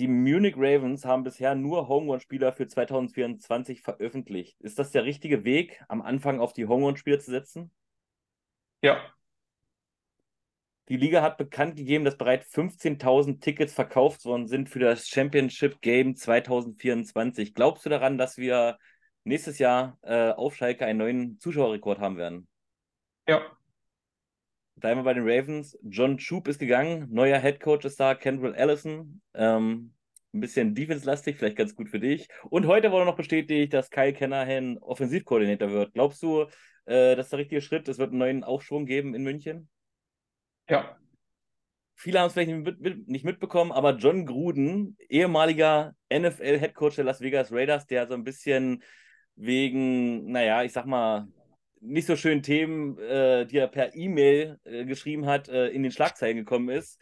die Munich Ravens haben bisher nur Homegrown-Spieler für 2024 veröffentlicht. Ist das der richtige Weg, am Anfang auf die Homegrown-Spieler zu setzen? Ja. Die Liga hat bekannt gegeben, dass bereits 15.000 Tickets verkauft worden sind für das Championship Game 2024. Glaubst du daran, dass wir nächstes Jahr äh, auf Schalke einen neuen Zuschauerrekord haben werden? Ja. Bleiben wir bei den Ravens. John Troop ist gegangen, neuer Head Coach ist da, Kendall Allison. Ähm, ein bisschen defense-lastig, vielleicht ganz gut für dich. Und heute wurde noch bestätigt, dass Kyle Kennerhan Offensivkoordinator wird. Glaubst du, äh, das ist der richtige Schritt? Es wird einen neuen Aufschwung geben in München? Ja. Viele haben es vielleicht nicht, mit, nicht mitbekommen, aber John Gruden, ehemaliger NFL-Headcoach der Las Vegas Raiders, der so ein bisschen wegen, naja, ich sag mal, nicht so schönen Themen, äh, die er per E-Mail äh, geschrieben hat, äh, in den Schlagzeilen gekommen ist.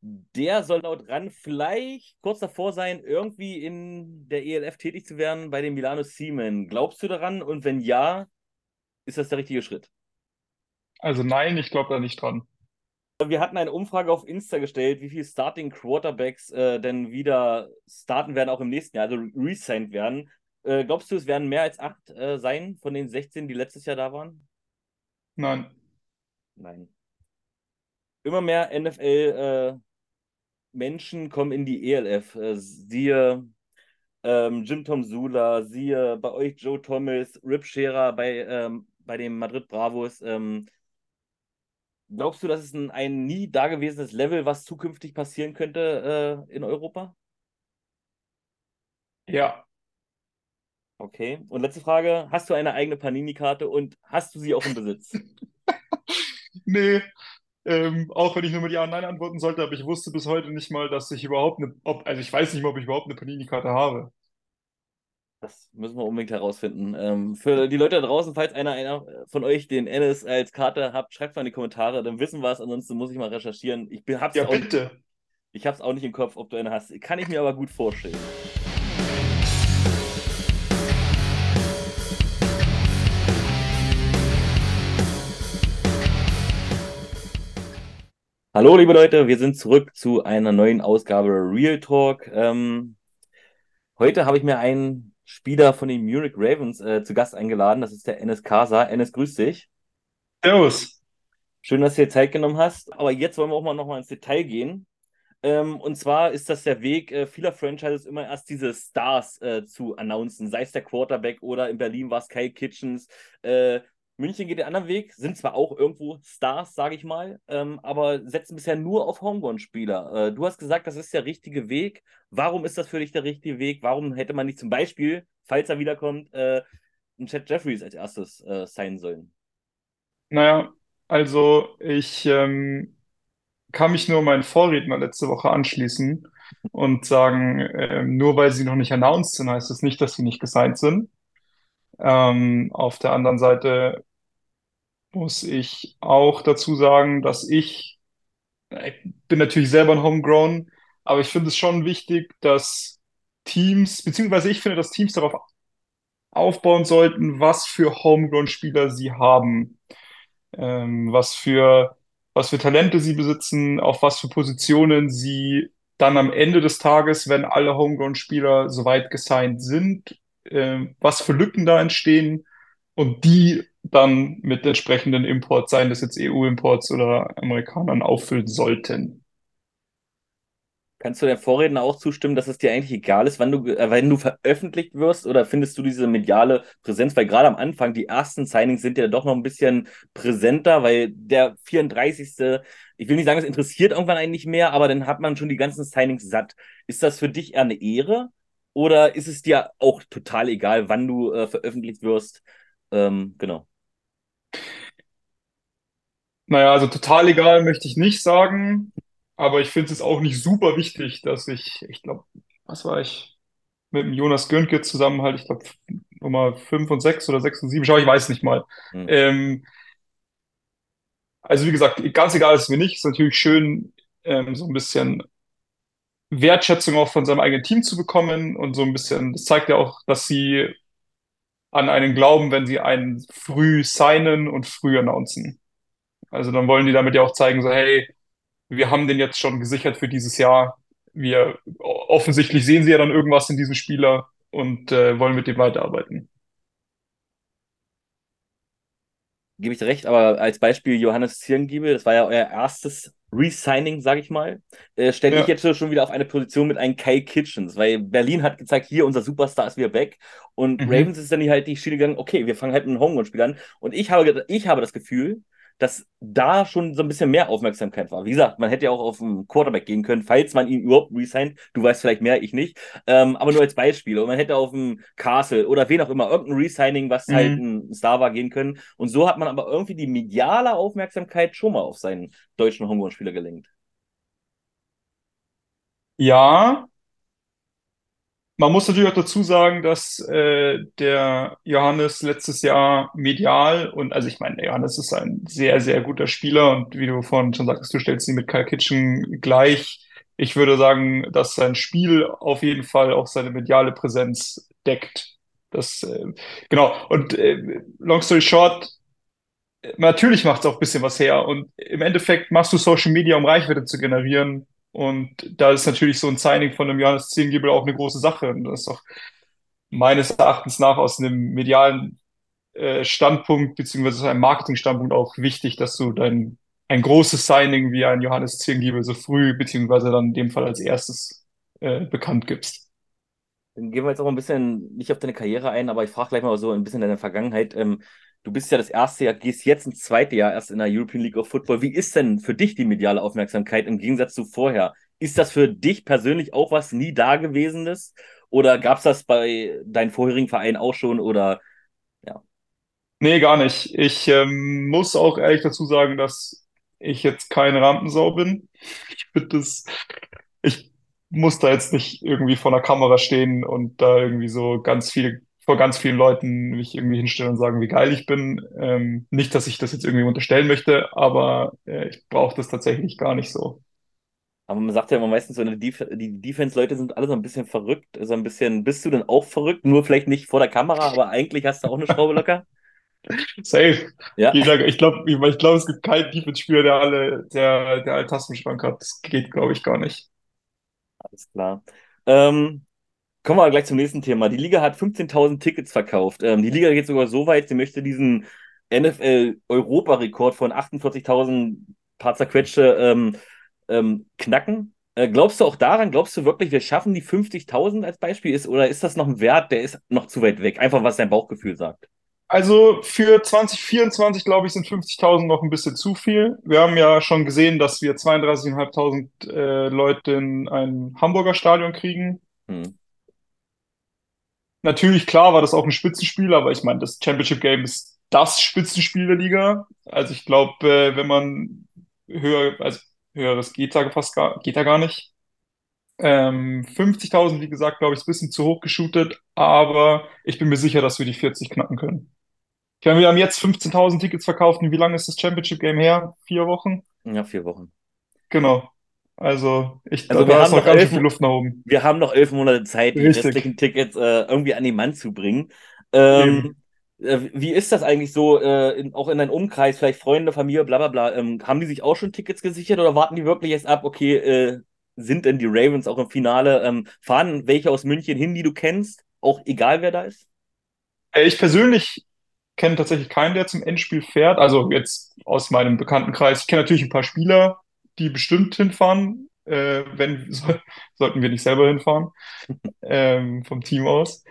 Der soll laut RAN vielleicht kurz davor sein, irgendwie in der ELF tätig zu werden bei den Milano Siemen. Glaubst du daran? Und wenn ja, ist das der richtige Schritt? Also nein, ich glaube da nicht dran. Wir hatten eine Umfrage auf Insta gestellt, wie viele Starting Quarterbacks äh, denn wieder starten werden, auch im nächsten Jahr, also resigned werden. Äh, glaubst du, es werden mehr als acht äh, sein von den 16, die letztes Jahr da waren? Nein. Nein. Immer mehr NFL-Menschen äh, kommen in die ELF. Äh, siehe ähm, Jim Tom Sula, siehe bei euch Joe Thomas, Rip Scherer bei, ähm, bei den Madrid Bravos. Ähm, glaubst du, das ist ein, ein nie dagewesenes Level, was zukünftig passieren könnte äh, in Europa? Ja. Okay. Und letzte Frage: Hast du eine eigene Panini-Karte und hast du sie auch im Besitz? nee. Ähm, auch wenn ich nur mit Ja und Nein antworten sollte, aber ich wusste bis heute nicht mal, dass ich überhaupt eine, ob, also ich weiß nicht mal, ob ich überhaupt eine Panini-Karte habe. Das müssen wir unbedingt herausfinden. Ähm, für die Leute da draußen, falls einer, einer von euch den Ennis als Karte habt, schreibt mal in die Kommentare, dann wissen wir es. Ansonsten muss ich mal recherchieren. Ich bin, hab's Ja, auch, bitte. ich hab's auch nicht im Kopf, ob du eine hast. Kann ich mir aber gut vorstellen. Hallo, liebe Leute, wir sind zurück zu einer neuen Ausgabe Real Talk. Ähm, heute habe ich mir einen Spieler von den Munich Ravens äh, zu Gast eingeladen. Das ist der Enes Kasa. Enes, grüß dich. Servus. Schön, dass du dir Zeit genommen hast. Aber jetzt wollen wir auch mal nochmal ins Detail gehen. Ähm, und zwar ist das der Weg äh, vieler Franchises immer erst diese Stars äh, zu announcen, sei es der Quarterback oder in Berlin war es Kyle Kitchens. Äh, München geht den anderen Weg, sind zwar auch irgendwo Stars, sage ich mal, ähm, aber setzen bisher nur auf Homegrown-Spieler. Äh, du hast gesagt, das ist der richtige Weg. Warum ist das für dich der richtige Weg? Warum hätte man nicht zum Beispiel, falls er wiederkommt, äh, einen Chad Jeffries als erstes äh, sein sollen? Naja, also ich ähm, kann mich nur meinen Vorredner letzte Woche anschließen und sagen, ähm, nur weil sie noch nicht announced sind, heißt das nicht, dass sie nicht gesigned sind. Ähm, auf der anderen Seite muss ich auch dazu sagen, dass ich, ich bin natürlich selber ein Homegrown, aber ich finde es schon wichtig, dass Teams, beziehungsweise ich finde, dass Teams darauf aufbauen sollten, was für Homegrown-Spieler sie haben, ähm, was für, was für Talente sie besitzen, auf was für Positionen sie dann am Ende des Tages, wenn alle Homegrown-Spieler soweit gesigned sind, äh, was für Lücken da entstehen und die dann mit entsprechenden Imports, seien das jetzt EU-Imports oder Amerikanern, auffüllen sollten. Kannst du der Vorredner auch zustimmen, dass es dir eigentlich egal ist, wann du, äh, wenn du veröffentlicht wirst, oder findest du diese mediale Präsenz? Weil gerade am Anfang, die ersten Signings sind ja doch noch ein bisschen präsenter, weil der 34. Ich will nicht sagen, es interessiert irgendwann einen nicht mehr, aber dann hat man schon die ganzen Signings satt. Ist das für dich eher eine Ehre? Oder ist es dir auch total egal, wann du äh, veröffentlicht wirst? Ähm, genau. Naja, also total egal möchte ich nicht sagen, aber ich finde es auch nicht super wichtig, dass ich, ich glaube, was war ich, mit dem Jonas Göncke zusammen halt, ich glaube, Nummer 5 und 6 oder 6 und 7, schau, ich weiß nicht mal. Hm. Ähm, also wie gesagt, ganz egal ist mir nicht, ist natürlich schön, ähm, so ein bisschen Wertschätzung auch von seinem eigenen Team zu bekommen und so ein bisschen, das zeigt ja auch, dass sie an einen glauben, wenn sie einen früh signen und früh announcen. Also dann wollen die damit ja auch zeigen, so hey, wir haben den jetzt schon gesichert für dieses Jahr. wir offensichtlich sehen sie ja dann irgendwas in diesem Spieler und äh, wollen mit dem weiterarbeiten. Gebe ich dir recht, aber als Beispiel Johannes Zirngiebel, das war ja euer erstes Resigning, sage ich mal, äh, stelle ja. ich jetzt schon wieder auf eine Position mit einem Kyle Kitchens, weil Berlin hat gezeigt, hier, unser Superstar ist wieder weg und mhm. Ravens ist dann halt die Schiene gegangen, okay, wir fangen halt mit einem Homegrown-Spieler an und ich habe, ich habe das Gefühl, dass da schon so ein bisschen mehr Aufmerksamkeit war. Wie gesagt, man hätte ja auch auf einen Quarterback gehen können, falls man ihn überhaupt resigned. Du weißt vielleicht mehr, ich nicht. Ähm, aber nur als Beispiel. Und man hätte auf einen Castle oder wen auch immer, irgendein Resigning, was halt mhm. halt ein Star war, gehen können. Und so hat man aber irgendwie die mediale Aufmerksamkeit schon mal auf seinen deutschen Homegrown-Spieler gelenkt. Ja, man muss natürlich auch dazu sagen, dass äh, der Johannes letztes Jahr medial und also ich meine, Johannes ist ein sehr, sehr guter Spieler und wie du vorhin schon sagtest, du stellst ihn mit Kyle Kitchen gleich. Ich würde sagen, dass sein Spiel auf jeden Fall auch seine mediale Präsenz deckt. Das, äh, genau. Und äh, long story short, natürlich macht es auch ein bisschen was her. Und im Endeffekt machst du Social Media, um Reichweite zu generieren. Und da ist natürlich so ein Signing von einem Johannes Ziengiebel auch eine große Sache. Und das ist doch meines Erachtens nach aus einem medialen äh, Standpunkt beziehungsweise aus einem Marketingstandpunkt auch wichtig, dass du dein ein großes Signing wie ein Johannes Ziengiebel so früh beziehungsweise dann in dem Fall als erstes äh, bekannt gibst. Dann gehen wir jetzt auch ein bisschen nicht auf deine Karriere ein, aber ich frage gleich mal so ein bisschen deine Vergangenheit. Ähm, du bist ja das erste Jahr, gehst jetzt ins zweite Jahr erst in der European League of Football. Wie ist denn für dich die mediale Aufmerksamkeit im Gegensatz zu vorher? Ist das für dich persönlich auch was nie Dagewesenes? Oder gab es das bei deinen vorherigen Vereinen auch schon? Oder ja? Nee, gar nicht. Ich ähm, muss auch ehrlich dazu sagen, dass ich jetzt keine Rampensau bin. Ich finde das, ich muss da jetzt nicht irgendwie vor der Kamera stehen und da irgendwie so ganz viele vor ganz vielen Leuten mich irgendwie hinstellen und sagen, wie geil ich bin. Ähm, nicht, dass ich das jetzt irgendwie unterstellen möchte, aber äh, ich brauche das tatsächlich gar nicht so. Aber man sagt ja immer meistens, so, Def die Defense-Leute sind alle so ein bisschen verrückt. So ein bisschen, bist du denn auch verrückt? Nur vielleicht nicht vor der Kamera, aber eigentlich hast du auch eine Schraube locker? Safe. Ja. Ich glaube, ich, ich glaub, es gibt keinen Defense-Spieler, der alle, der, der alle Tastenschrank hat. Das geht, glaube ich, gar nicht. Alles klar. Ähm, Kommen wir gleich zum nächsten Thema. Die Liga hat 15.000 Tickets verkauft. Ähm, die Liga geht sogar so weit, sie möchte diesen NFL-Europarekord von 48.000 paar zerquetschte ähm, ähm, knacken. Äh, glaubst du auch daran? Glaubst du wirklich, wir schaffen die 50.000 als Beispiel? Ist, oder ist das noch ein Wert, der ist noch zu weit weg? Einfach, was dein Bauchgefühl sagt. Also für 2024, glaube ich, sind 50.000 noch ein bisschen zu viel. Wir haben ja schon gesehen, dass wir 32.500 äh, Leute in ein Hamburger Stadion kriegen. Hm. Natürlich, klar, war das auch ein Spitzenspiel, aber ich meine, das Championship Game ist das Spitzenspiel der Liga. Also ich glaube, äh, wenn man höher, also höheres geht da fast gar, geht da gar nicht. Ähm, 50.000, wie gesagt, glaube ich, ist ein bisschen zu hoch geshootet, aber ich bin mir sicher, dass wir die 40 knacken können. Ich meine, wir haben jetzt 15.000 Tickets verkauft und wie lange ist das Championship Game her? Vier Wochen? Ja, vier Wochen. Genau. Also, ich, also da ist noch elf, viel Luft nach oben. Wir haben noch elf Monate Zeit, die Richtig. restlichen Tickets äh, irgendwie an den Mann zu bringen. Ähm, äh, wie ist das eigentlich so, äh, in, auch in deinem Umkreis, vielleicht Freunde, Familie, bla bla bla? Ähm, haben die sich auch schon Tickets gesichert oder warten die wirklich jetzt ab, okay, äh, sind denn die Ravens auch im Finale? Ähm, fahren welche aus München hin, die du kennst? Auch egal, wer da ist? Äh, ich persönlich kenne tatsächlich keinen, der zum Endspiel fährt. Also jetzt aus meinem Bekanntenkreis. Ich kenne natürlich ein paar Spieler, die bestimmt hinfahren, äh, wenn so, sollten wir nicht selber hinfahren, ähm, vom Team aus.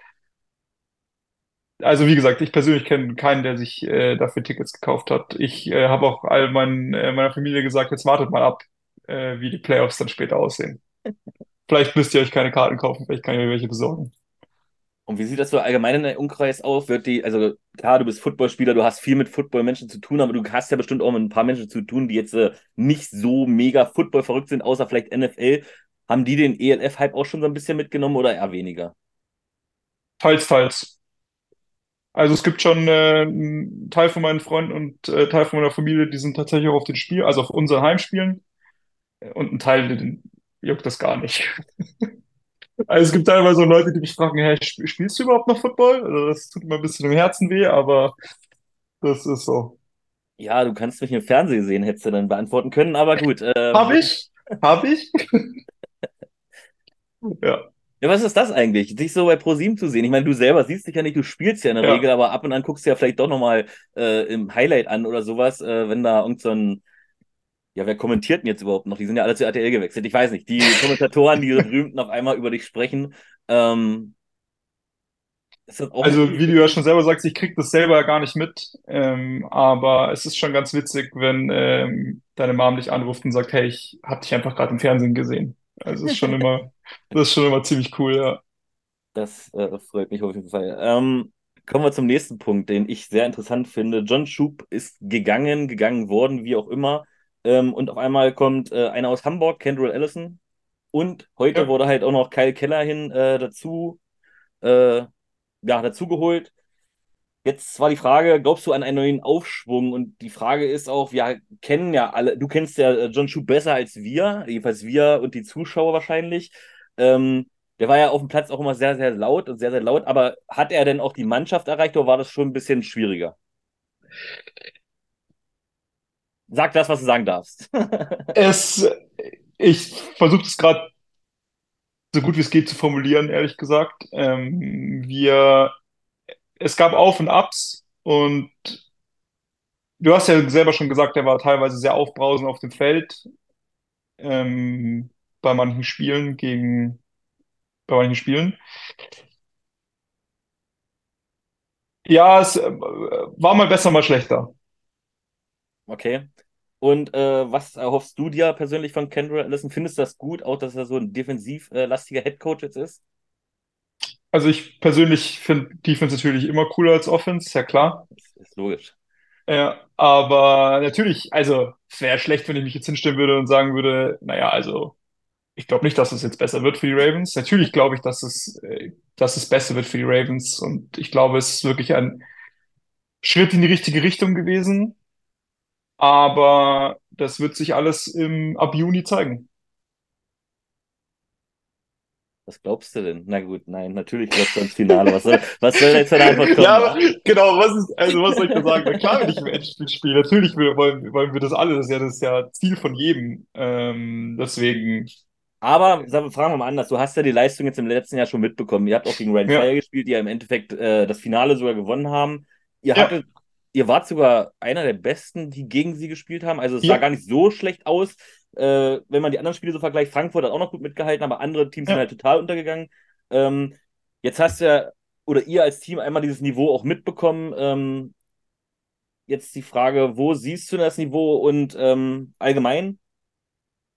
Also wie gesagt, ich persönlich kenne keinen, der sich äh, dafür Tickets gekauft hat. Ich äh, habe auch all mein, äh, meiner Familie gesagt, jetzt wartet mal ab, äh, wie die Playoffs dann später aussehen. Vielleicht müsst ihr euch keine Karten kaufen, vielleicht kann ich mir welche besorgen. Und wie sieht das so allgemein in der Umkreis aus? Wird die, also klar, du bist Footballspieler, du hast viel mit Footballmenschen zu tun, aber du hast ja bestimmt auch mit ein paar Menschen zu tun, die jetzt äh, nicht so mega Football verrückt sind, außer vielleicht NFL. Haben die den ELF-Hype auch schon so ein bisschen mitgenommen oder eher weniger? Teils, teils. Also es gibt schon äh, einen Teil von meinen Freunden und äh, Teil von meiner Familie, die sind tatsächlich auch auf den Spiel, also auf unseren Heimspielen. Und ein Teil, den juckt das gar nicht. Also es gibt teilweise Leute, die mich fragen, hey, spielst du überhaupt noch Football? Also das tut mir ein bisschen im Herzen weh, aber das ist so. Ja, du kannst mich im Fernsehen sehen, hättest du dann beantworten können, aber gut. Ähm, Hab ich? Hab ich? Ja. Ja, was ist das eigentlich? Dich so bei ProSieben zu sehen? Ich meine, du selber siehst dich ja nicht, du spielst ja in der Ja. Regel, aber ab und an guckst du ja vielleicht doch nochmal äh, im Highlight an oder sowas, äh, wenn da irgend so ein, ja, wer kommentiert denn jetzt überhaupt noch? Die sind ja alle zu RTL gewechselt. Ich weiß nicht, die Kommentatoren, die berühmten auf einmal über dich sprechen. Ähm, Also, wie du ja schon selber sagst, ich krieg das selber gar nicht mit. Ähm, aber es ist schon ganz witzig, wenn ähm, deine Mom dich anruft und sagt, hey, ich hab dich einfach gerade im Fernsehen gesehen. Also, ist schon immer, das ist schon immer ziemlich cool, ja. Das äh, freut mich auf jeden Fall. Ähm, kommen wir zum nächsten Punkt, den ich sehr interessant finde. John Schub ist gegangen, gegangen worden, wie auch immer. Ähm, und auf einmal kommt äh, einer aus Hamburg, Kendall Allison. Und heute Ja. wurde halt auch noch Kyle Keller hin äh, dazu, äh, ja, dazugeholt. Jetzt war die Frage, glaubst du an einen neuen Aufschwung? Und die Frage ist auch, wir kennen ja alle, du kennst ja äh, John Schub besser als wir, jedenfalls wir und die Zuschauer wahrscheinlich. Ähm, der war ja auf dem Platz auch immer sehr, sehr laut und sehr, sehr laut. Aber hat er denn auch die Mannschaft erreicht oder war das schon ein bisschen schwieriger? Sag das, was du sagen darfst. Es, ich versuche das gerade so gut wie es geht zu formulieren, ehrlich gesagt. Ähm, wir, es gab Auf und Abs und du hast ja selber schon gesagt, der war teilweise sehr aufbrausend auf dem Feld, ähm, bei manchen Spielen gegen, bei manchen Spielen. Ja, es äh, war mal besser, mal schlechter. Okay. Und äh, was erhoffst du dir persönlich von Kendall Allison? Findest du das gut, auch dass er so ein defensiv äh, lastiger Headcoach jetzt ist? Also ich persönlich finde Defense natürlich immer cooler als Offense, ja klar. Das ist logisch. Ja, aber natürlich, also es wäre schlecht, wenn ich mich jetzt hinstellen würde und sagen würde, naja, also ich glaube nicht, dass es jetzt besser wird für die Ravens. Natürlich glaube ich, dass es, äh, dass es besser wird für die Ravens und ich glaube, es ist wirklich ein Schritt in die richtige Richtung gewesen, aber das wird sich alles im, ab Juni zeigen. Was glaubst du denn? Na gut, nein, natürlich läuft er ins Finale. Was soll, was soll jetzt eine Antwort kommen? Ja, aber genau, was ist, also was soll ich da sagen? Na klar will ich im Endspiel spielen. Natürlich wollen, wollen wir das alle. Das ist ja das ist ja Ziel von jedem. Ähm, deswegen, Aber sagen wir- fragen wir mal anders. Du hast ja die Leistung jetzt im letzten Jahr schon mitbekommen. Ihr habt auch gegen Ryan Ja. Fire gespielt, die ja im Endeffekt äh, das Finale sogar gewonnen haben. Ihr Ja. hattet, ihr wart sogar einer der besten, die gegen sie gespielt haben. Also es Ja. sah gar nicht so schlecht aus. Äh, wenn man die anderen Spiele so vergleicht, Frankfurt hat auch noch gut mitgehalten, aber andere Teams sind Ja. halt total untergegangen. Ähm, jetzt hast du ja, oder ihr als Team einmal dieses Niveau auch mitbekommen. Ähm, jetzt die Frage, wo siehst du das Niveau und ähm, allgemein?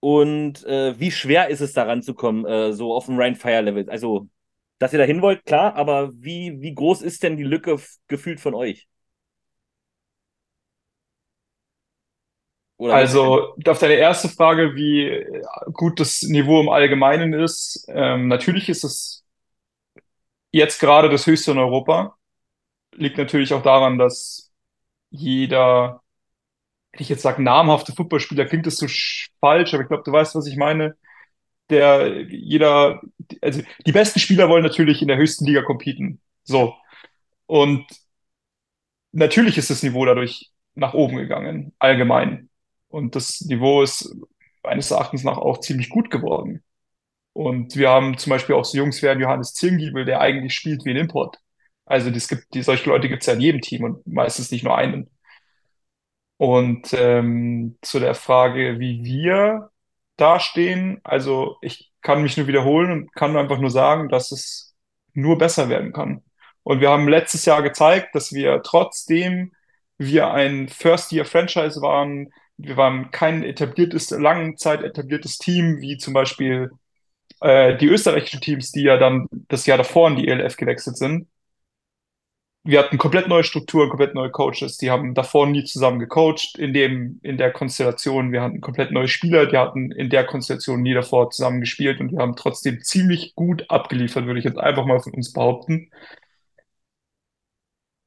Und äh, wie schwer ist es da ranzukommen, äh, so auf dem Ryan Fire Level? Also, dass ihr da hin wollt, klar, aber wie, wie groß ist denn die Lücke gefühlt von euch? Oder also auf deine erste Frage, wie gut das Niveau im Allgemeinen ist, ähm, natürlich ist es jetzt gerade das höchste in Europa. Liegt natürlich auch daran, dass jeder, wenn ich jetzt sage, namhafte Fußballspieler, klingt das so sch- falsch, aber ich glaube, du weißt, was ich meine. Der, jeder, also die besten Spieler wollen natürlich in der höchsten Liga competen. So. Und natürlich ist das Niveau dadurch nach oben gegangen, allgemein. Und das Niveau ist meines Erachtens nach auch ziemlich gut geworden. Und wir haben zum Beispiel auch so Jungs wie Johannes Zirngiebel, der eigentlich spielt wie ein Import. Also es gibt, die, solche Leute gibt es ja in jedem Team und meistens nicht nur einen. Und ähm, zu der Frage, wie wir dastehen, also ich kann mich nur wiederholen und kann einfach nur sagen, dass es nur besser werden kann. Und wir haben letztes Jahr gezeigt, dass wir trotzdem wir ein First-Year-Franchise waren, wir waren kein etabliertes, lange Zeit etabliertes Team, wie zum Beispiel äh, die österreichischen Teams, die ja dann das Jahr davor in die ELF gewechselt sind. Wir hatten komplett neue Strukturen, komplett neue Coaches. Die haben davor nie zusammen gecoacht in dem, in der Konstellation. Wir hatten komplett neue Spieler, die hatten in der Konstellation nie davor zusammen gespielt und wir haben trotzdem ziemlich gut abgeliefert, würde ich jetzt einfach mal von uns behaupten.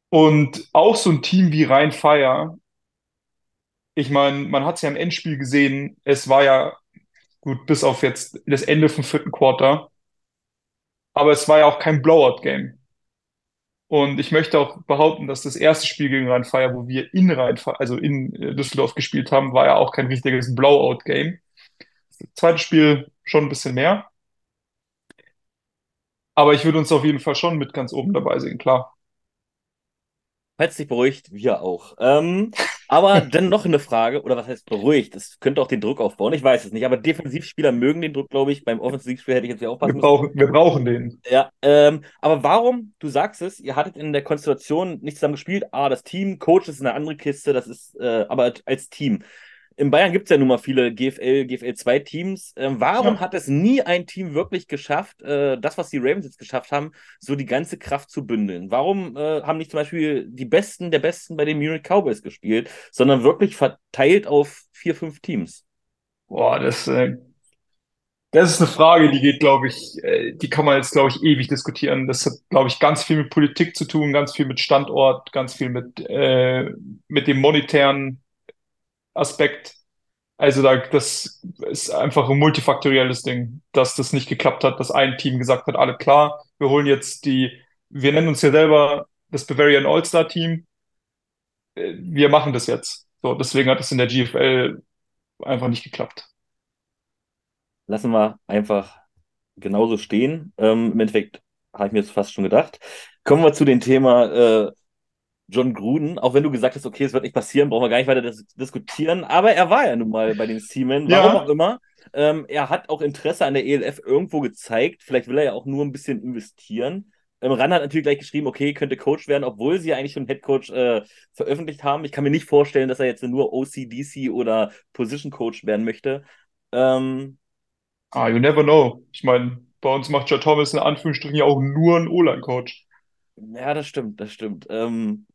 Und auch so ein Team wie Rhein Fire, ich meine, man hat es ja im Endspiel gesehen, es war ja gut, bis auf jetzt das Ende vom vierten Quarter, aber es war ja auch kein Blowout-Game. Und ich möchte auch behaupten, dass das erste Spiel gegen Rhein-Fire, wo wir in Rhein-Fire, also in äh, Düsseldorf gespielt haben, war ja auch kein richtiges Blowout-Game. Das zweite Spiel schon ein bisschen mehr. Aber ich würde uns auf jeden Fall schon mit ganz oben dabei sehen, klar. Dich beruhigt, wir auch. Ähm, aber dann noch eine Frage, oder was heißt beruhigt? Das könnte auch den Druck aufbauen, ich weiß es nicht. Aber Defensivspieler mögen den Druck, glaube ich. Beim Offensivspiel hätte ich jetzt ja aufpassen wir brauchen, wir brauchen den. Ja, ähm, aber warum, du sagst es, ihr hattet in der Konstellation nicht zusammen gespielt. Ah, das Team, Coach ist eine andere Kiste, das ist äh, aber als Team in Bayern gibt es ja nun mal viele GFL, GFL 2 Teams. Ähm, warum ja. hat es nie ein Team wirklich geschafft, äh, das, was die Ravens jetzt geschafft haben, so die ganze Kraft zu bündeln? Warum äh, haben nicht zum Beispiel die Besten der Besten bei den Munich Cowboys gespielt, sondern wirklich verteilt auf vier, fünf Teams? Boah, das, äh, das ist eine Frage, die geht, glaube ich, äh, die kann man jetzt, glaube ich, ewig diskutieren. Das hat, glaube ich, ganz viel mit Politik zu tun, ganz viel mit Standort, ganz viel mit, äh, mit dem monetären Aspekt. Also da, das ist einfach ein multifaktorielles Ding, dass das nicht geklappt hat, dass ein Team gesagt hat, alle klar, wir holen jetzt die, wir nennen uns ja selber das Bavarian All-Star Team. Äh, wir machen das jetzt. So, deswegen hat es in der GFL einfach nicht geklappt. Lassen wir einfach genauso stehen. Ähm, Im Endeffekt habe ich mir das fast schon gedacht. Kommen wir zu dem Thema äh, John Gruden, auch wenn du gesagt hast, okay, es wird nicht passieren, brauchen wir gar nicht weiter dis diskutieren, aber er war ja nun mal bei den Seamen, warum ja. auch immer. Ähm, er hat auch Interesse an der ELF irgendwo gezeigt, vielleicht will er ja auch nur ein bisschen investieren. Ähm, Ran hat natürlich gleich geschrieben, okay, könnte Coach werden, obwohl sie ja eigentlich schon Headcoach äh, veröffentlicht haben. Ich kann mir nicht vorstellen, dass er jetzt nur OCDC oder Position Coach werden möchte. Ähm, ah, you never know. Ich meine, bei uns macht Joe Thomas in Anführungsstrichen ja auch nur einen O-Line-Coach. Ja, das stimmt, das stimmt. Ähm,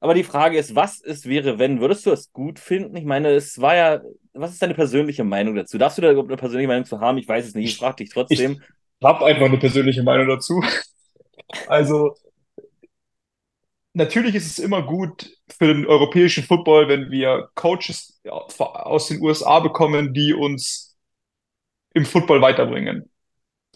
aber die Frage ist, was es wäre, wenn? Würdest du es gut finden? Ich meine, es war ja, was ist deine persönliche Meinung dazu? Darfst du da überhaupt eine persönliche Meinung zu haben? Ich weiß es nicht, ich frage dich trotzdem. Ich habe einfach eine persönliche Meinung dazu. Also, natürlich ist es immer gut für den europäischen Football, wenn wir Coaches aus den USA bekommen, die uns im Football weiterbringen.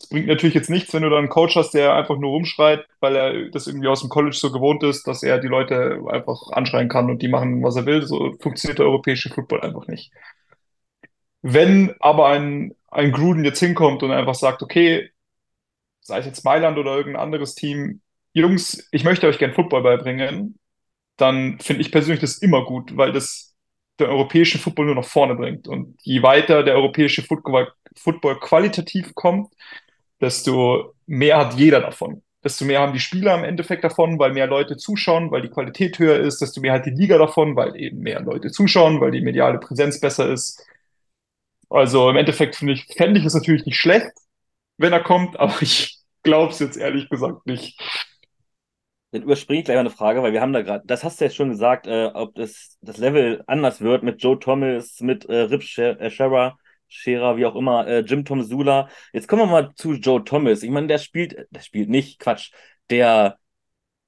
Es bringt natürlich jetzt nichts, wenn du dann einen Coach hast, der einfach nur rumschreit, weil er das irgendwie aus dem College so gewohnt ist, dass er die Leute einfach anschreien kann und die machen, was er will. So funktioniert der europäische Football einfach nicht. Wenn aber ein, ein Gruden jetzt hinkommt und einfach sagt, okay, sei es jetzt Mailand oder irgendein anderes Team, Jungs, ich möchte euch gern Football beibringen, dann finde ich persönlich das immer gut, weil das den europäischen Football nur nach vorne bringt. Und je weiter der europäische Football, Football qualitativ kommt, desto mehr hat jeder davon. Desto mehr haben die Spieler im Endeffekt davon, weil mehr Leute zuschauen, weil die Qualität höher ist, desto mehr hat die Liga davon, weil eben mehr Leute zuschauen, weil die mediale Präsenz besser ist. Also im Endeffekt finde ich, fände ich es natürlich nicht schlecht, wenn er kommt, aber ich glaube es jetzt ehrlich gesagt nicht. Dann überspringe ich gleich mal eine Frage, weil wir haben da gerade, das hast du jetzt schon gesagt, äh, ob das, das Level anders wird mit Joe Thomas, mit äh, Rip Scherer. Scherer, wie auch immer, äh, Jim Tom Sula. Jetzt kommen wir mal zu Joe Thomas. Ich meine, der spielt, der spielt nicht, Quatsch, der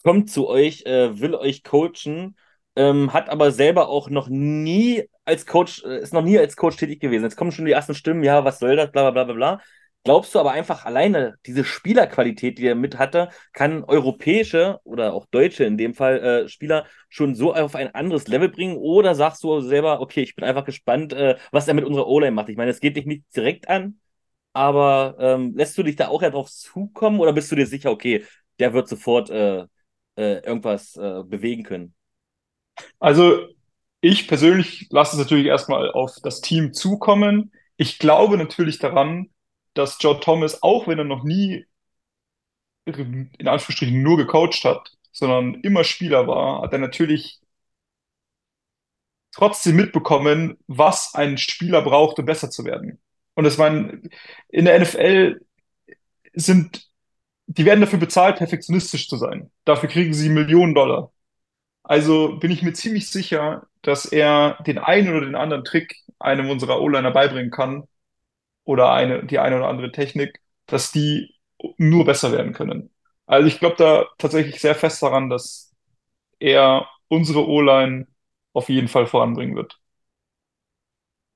kommt zu euch, äh, will euch coachen, ähm, hat aber selber auch noch nie als Coach, äh, ist noch nie als Coach tätig gewesen. Jetzt kommen schon die ersten Stimmen, ja, was soll das, bla bla bla bla. Glaubst du aber einfach alleine diese Spielerqualität, die er mit hatte, kann europäische oder auch deutsche in dem Fall äh, Spieler schon so auf ein anderes Level bringen? Oder sagst du selber, okay, ich bin einfach gespannt, äh, was er mit unserer O-Line macht? Ich meine, es geht dich nicht direkt an, aber ähm, lässt du dich da auch ja drauf zukommen oder bist du dir sicher, okay, der wird sofort äh, äh irgendwas äh, bewegen können? Also, ich persönlich lasse es natürlich erstmal auf das Team zukommen. Ich glaube natürlich daran, dass Joe Thomas, auch wenn er noch nie in Anführungsstrichen nur gecoacht hat, sondern immer Spieler war, hat er natürlich trotzdem mitbekommen, was ein Spieler braucht, um besser zu werden. Und das waren in der NFL sind, die werden dafür bezahlt, perfektionistisch zu sein. Dafür kriegen sie Millionen Dollar. Also bin ich mir ziemlich sicher, dass er den einen oder den anderen Trick einem unserer O-Liner beibringen kann, oder eine, die eine oder andere Technik, dass die nur besser werden können. Also ich glaube da tatsächlich sehr fest daran, dass er unsere O-Line auf jeden Fall voranbringen wird.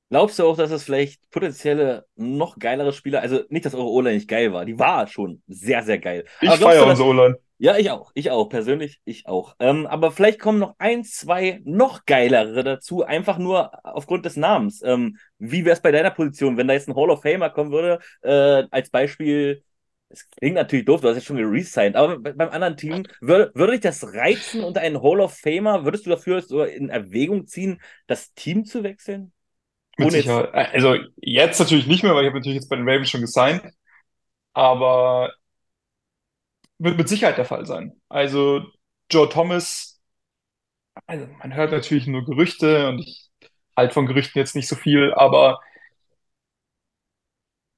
Glaubst du auch, dass es vielleicht potenzielle noch geilere Spieler, also nicht, dass eure O-Line nicht geil war, die war schon sehr, sehr geil. Ich feiere unsere O-Line. Ja, ich auch. Ich auch. Persönlich, ich auch. Ähm, aber vielleicht kommen noch ein, zwei noch geilere dazu, einfach nur aufgrund des Namens. Ähm, wie wäre es bei deiner Position, wenn da jetzt ein Hall of Famer kommen würde? Äh, als Beispiel, das klingt natürlich doof, du hast ja schon geresigned, aber beim anderen Team, würde, würde dich das reizen unter einen Hall of Famer? Würdest du dafür so in Erwägung ziehen, das Team zu wechseln? Mit Sicherheit. Also jetzt natürlich nicht mehr, weil ich habe natürlich jetzt bei den Ravens schon gesigned, aber wird mit Sicherheit der Fall sein. Also Joe Thomas, also man hört natürlich nur Gerüchte und ich halte von Gerüchten jetzt nicht so viel, aber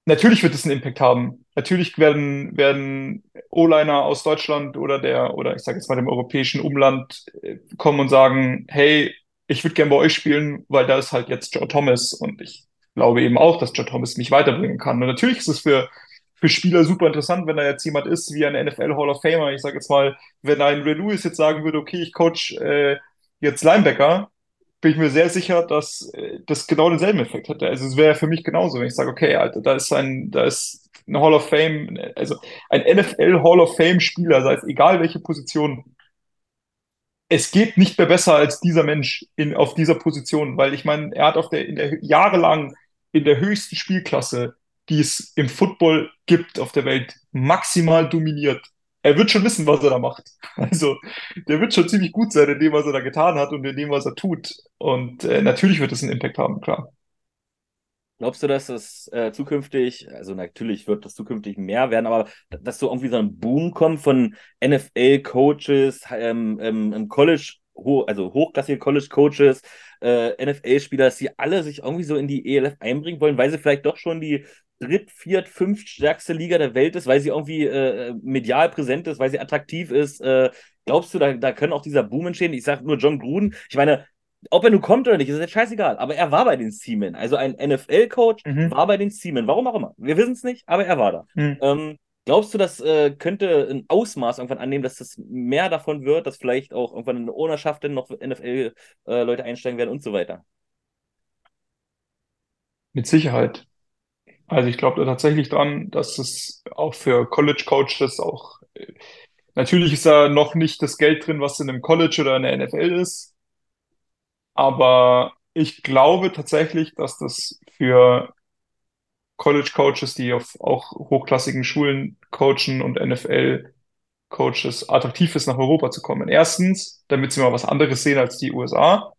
natürlich wird es einen Impact haben. Natürlich werden, werden O-Liner aus Deutschland oder der, oder ich sage jetzt mal dem europäischen Umland äh, kommen und sagen, hey, ich würde gerne bei euch spielen, weil da ist halt jetzt Joe Thomas und ich glaube eben auch, dass Joe Thomas mich weiterbringen kann. Und natürlich ist es für, für Spieler super interessant, wenn da jetzt jemand ist wie ein NFL Hall of Famer. Ich sage jetzt mal, wenn ein Ray Lewis jetzt sagen würde, okay, ich coach äh, jetzt Linebacker, bin ich mir sehr sicher, dass äh, das genau denselben Effekt hätte. Also es wäre für mich genauso, wenn ich sage, okay, Alter, da ist ein, da ist ein Hall of Fame, also ein NFL Hall of Fame Spieler, sei es egal welche Position. Es geht nicht mehr besser als dieser Mensch in, auf dieser Position, weil ich meine, er hat auf der, in der jahrelang in der höchsten Spielklasse, die es im Football gibt auf der Welt, maximal dominiert er wird schon wissen, was er da macht. Also, der wird schon ziemlich gut sein in dem, was er da getan hat und in dem, was er tut. Und äh, natürlich wird es einen Impact haben, klar. Glaubst du, dass das äh, zukünftig, also natürlich wird das zukünftig mehr werden, aber dass so irgendwie so ein Boom kommt von NFL-Coaches, ähm, ähm, im College, ho also hochklassige College-Coaches, äh, NFL-Spieler, dass sie alle sich irgendwie so in die ELF einbringen wollen, weil sie vielleicht doch schon die dritt, viert, fünft stärkste Liga der Welt ist, weil sie irgendwie äh, medial präsent ist, weil sie attraktiv ist. Äh, glaubst du, da, da können auch dieser Boom entstehen? Ich sage nur John Gruden. Ich meine, ob er nun kommt oder nicht, ist jetzt scheißegal. Aber er war bei den Seamen. Also ein NFL-Coach mhm. war bei den Seamen. Warum auch immer. Wir wissen es nicht, aber er war da. Mhm. Ähm, glaubst du, das äh, könnte ein Ausmaß irgendwann annehmen, dass das mehr davon wird, dass vielleicht auch irgendwann eine Ownerschaft dann noch NFL-Leute äh, einsteigen werden und so weiter? Mit Sicherheit. Also ich glaube da tatsächlich dran, dass es auch für College Coaches auch natürlich ist da noch nicht das Geld drin, was in einem College oder in der NFL ist, aber ich glaube tatsächlich, dass das für College Coaches, die auf auch hochklassigen Schulen coachen und NFL Coaches attraktiv ist, nach Europa zu kommen. Erstens, damit sie mal was anderes sehen als die USA.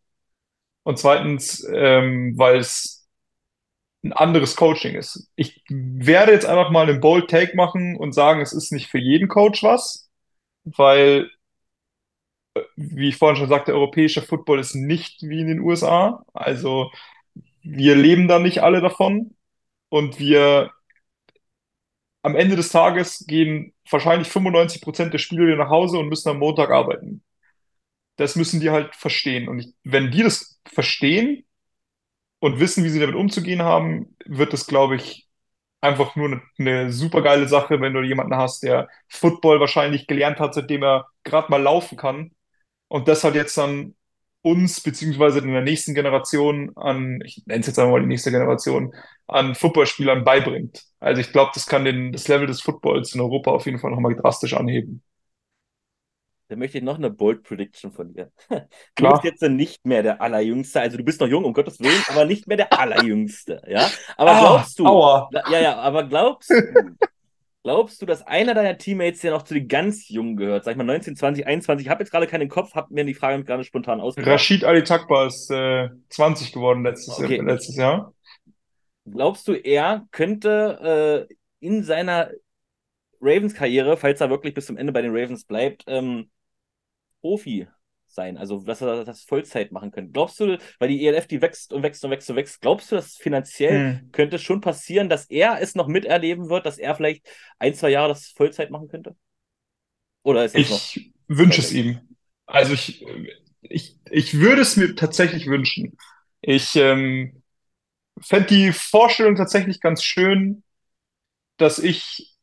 Und zweitens, ähm, weil es ein anderes Coaching ist. Ich werde jetzt einfach mal einen Bold Take machen und sagen, es ist nicht für jeden Coach was, weil, äh, wie ich vorhin schon sagte, europäischer Football ist nicht wie in den USA. Also wir leben da nicht alle davon und wir am Ende des Tages gehen wahrscheinlich 95 Prozent der Spieler nach Hause und müssen am Montag arbeiten. Das müssen die halt verstehen. Und ich, wenn die das verstehen, und wissen, wie sie damit umzugehen haben, wird es, glaube ich, einfach nur eine, eine super geile Sache, wenn du jemanden hast, der Football wahrscheinlich gelernt hat, seitdem er gerade mal laufen kann und das halt jetzt dann uns beziehungsweise in der nächsten Generation an, ich nenne es jetzt einmal die nächste Generation, an Footballspielern beibringt. Also ich glaube, das kann den, das Level des Footballs in Europa auf jeden Fall nochmal drastisch anheben. Dann möchte ich noch eine Bold Prediction von dir. Du Klar. bist jetzt nicht mehr der Allerjüngste. Also du bist noch jung, um Gottes Willen, aber nicht mehr der Allerjüngste. Ja? Aber ah, glaubst du, aua. ja, ja, aber glaubst du, glaubst du, dass einer deiner Teammates, der noch zu den ganz Jungen gehört, sag ich mal 19, 20, 21, ich habe jetzt gerade keinen Kopf, habe mir die Frage gerade spontan ausgedacht. Rashid Ali Takba ist äh, 20 geworden letztes, okay. letztes Jahr. Glaubst du, er könnte äh, in seiner Ravens-Karriere, falls er wirklich bis zum Ende bei den Ravens bleibt, ähm, Profi sein, also dass er das Vollzeit machen könnte. Glaubst du, weil die ELF, die wächst und wächst und wächst und wächst, glaubst du, dass finanziell hm. könnte es schon passieren, dass er es noch miterleben wird, dass er vielleicht ein, zwei Jahre das Vollzeit machen könnte? Oder ist das ich noch wünsche es ihm. Also ich, ich, ich würde es mir tatsächlich wünschen. Ich ähm, fände die Vorstellung tatsächlich ganz schön, dass ich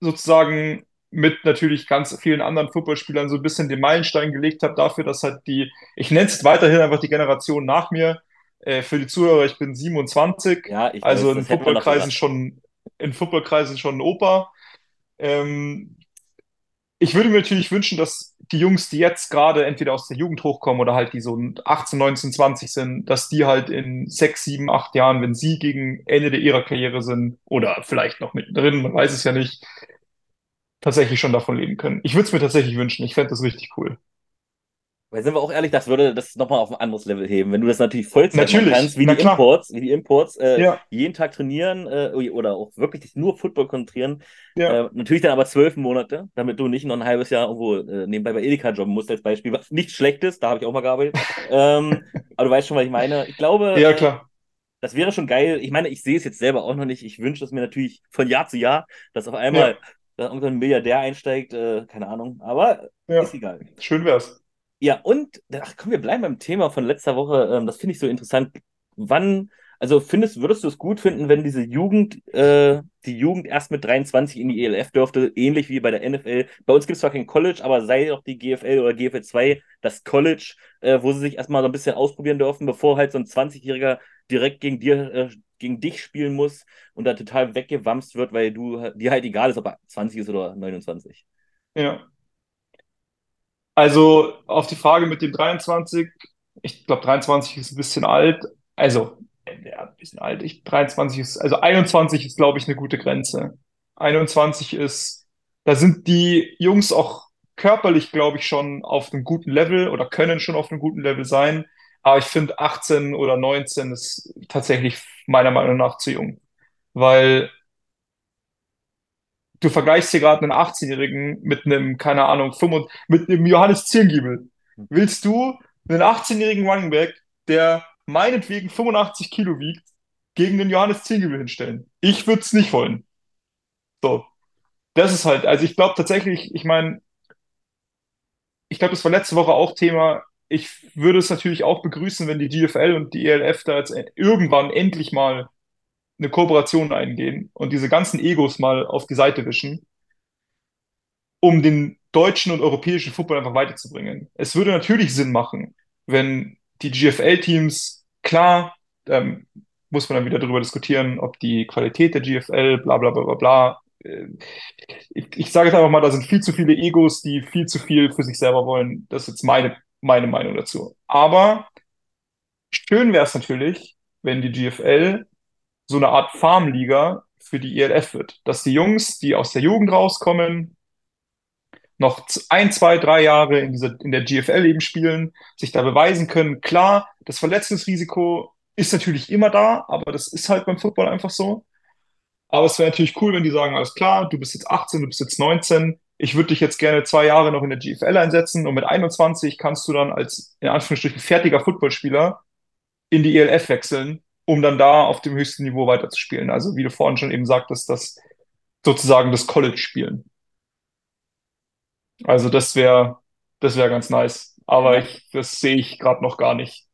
sozusagen mit natürlich ganz vielen anderen Footballspielern so ein bisschen den Meilenstein gelegt habe dafür, dass halt die, ich nenne es weiterhin einfach die Generation nach mir, äh, für die Zuhörer, ich bin 27, ja, ich also weiß, in Footballkreisen schon, in Footballkreisen schon ein Opa. Ähm, ich würde mir natürlich wünschen, dass die Jungs, die jetzt gerade entweder aus der Jugend hochkommen oder halt die so 18, 19, 20 sind, dass die halt in sechs, sieben, acht Jahren, wenn sie gegen Ende der ihrer Karriere sind oder vielleicht noch mittendrin, man weiß es ja nicht, tatsächlich schon davon leben können. Ich würde es mir tatsächlich wünschen. Ich fände das richtig cool. Weil sind wir auch ehrlich, das würde das nochmal auf ein anderes Level heben. Wenn du das natürlich Vollzeit Natürlich, machen kannst, wie na die klar. Imports, wie die Imports, äh, Ja, jeden Tag trainieren äh, oder auch wirklich dich nur Football konzentrieren. ja, Äh, natürlich dann aber zwölf Monate, damit du nicht noch ein halbes Jahr irgendwo äh, nebenbei bei Edeka jobben musst als Beispiel, was nicht schlecht ist, da habe ich auch mal gearbeitet. ähm, aber du weißt schon, was ich meine. Ich glaube, ja, klar. das wäre schon geil. Ich meine, ich sehe es jetzt selber auch noch nicht. Ich wünsche es mir natürlich von Jahr zu Jahr, dass auf einmal Ja, da irgendein Milliardär einsteigt, äh, keine Ahnung, aber ja. ist egal. Schön wär's. Ja, und, ach komm, wir bleiben beim Thema von letzter Woche. Ähm, das finde ich so interessant. Wann, also findest, würdest du es gut finden, wenn diese Jugend, äh, die Jugend erst mit 23 in die ELF dürfte, ähnlich wie bei der NFL? Bei uns gibt es zwar kein College, aber sei doch die GFL oder GFL 2 das College, äh, wo sie sich erstmal so ein bisschen ausprobieren dürfen, bevor halt so ein 20-Jähriger direkt gegen dir, äh, gegen dich spielen muss und da total weggewamst wird, weil du dir halt egal ist, ob er 20 ist oder 29. Ja. Also auf die Frage mit dem 23, ich glaube 23 ist ein bisschen alt. Also, äh, ja, ein bisschen alt. Ich, 23 ist, also 21 ist, glaube ich, eine gute Grenze. 21 ist, da sind die Jungs auch körperlich, glaube ich, schon auf einem guten Level oder können schon auf einem guten Level sein. Aber ich finde 18 oder 19 ist tatsächlich meiner Meinung nach zu jung. Weil du vergleichst hier gerade einen 18-Jährigen mit einem, keine Ahnung, 25, mit einem Johannes Ziergiebel. Willst du einen 18-jährigen Running Back, der meinetwegen 85 Kilo wiegt, gegen den Johannes Ziergiebel hinstellen? Ich würde es nicht wollen. So, das ist halt, also ich glaube tatsächlich, ich meine, ich glaube, das war letzte Woche auch Thema. Ich würde es natürlich auch begrüßen, wenn die GFL und die ELF da jetzt irgendwann endlich mal eine Kooperation eingehen und diese ganzen Egos mal auf die Seite wischen, um den deutschen und europäischen Football einfach weiterzubringen. Es würde natürlich Sinn machen, wenn die GFL-Teams, klar, ähm, muss man dann wieder darüber diskutieren, ob die Qualität der GFL, bla bla bla bla bla. äh, Ich, ich sage jetzt einfach mal, da sind viel zu viele Egos, die viel zu viel für sich selber wollen. Das ist jetzt meine, meine Meinung dazu. Aber schön wäre es natürlich, wenn die GFL so eine Art Farmliga für die ELF wird. Dass die Jungs, die aus der Jugend rauskommen, noch ein, zwei, drei Jahre in dieser, in der GFL eben spielen, sich da beweisen können. Klar, das Verletzungsrisiko ist natürlich immer da, aber das ist halt beim Football einfach so. Aber es wäre natürlich cool, wenn die sagen, alles klar, du bist jetzt 18, du bist jetzt 19, ich würde dich jetzt gerne zwei Jahre noch in der GFL einsetzen und mit 21 kannst du dann als, in Anführungsstrichen, fertiger Footballspieler in die ELF wechseln, um dann da auf dem höchsten Niveau weiterzuspielen. Also wie du vorhin schon eben sagtest, das sozusagen das College-Spielen. Also das wäre, das wäre ganz nice. Aber ich, das sehe ich gerade noch gar nicht.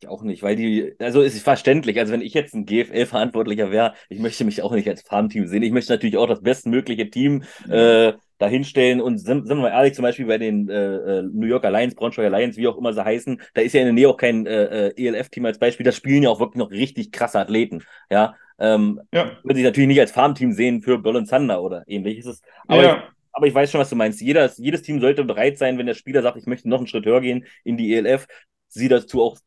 Ich auch nicht, weil die, also es ist verständlich. Also wenn ich jetzt ein GFL-Verantwortlicher wäre, ich möchte mich auch nicht als Farmteam sehen. Ich möchte natürlich auch das bestmögliche Team äh, dahinstellen. Und sind, sind wir mal ehrlich, zum Beispiel bei den äh, äh, New Yorker Lions, Braunschweiger Lions, wie auch immer sie heißen, da ist ja in der Nähe auch kein äh, äh, ELF-Team als Beispiel. Da spielen ja auch wirklich noch richtig krasse Athleten. Ja, ähm, ja, würde ich natürlich nicht als Farmteam sehen für Berlin Thunder oder ähnliches. Aber ich, ja, aber ich weiß schon, was du meinst. Jeder, jedes Team sollte bereit sein, wenn der Spieler sagt, ich möchte noch einen Schritt höher gehen in die ELF, sie dazu auch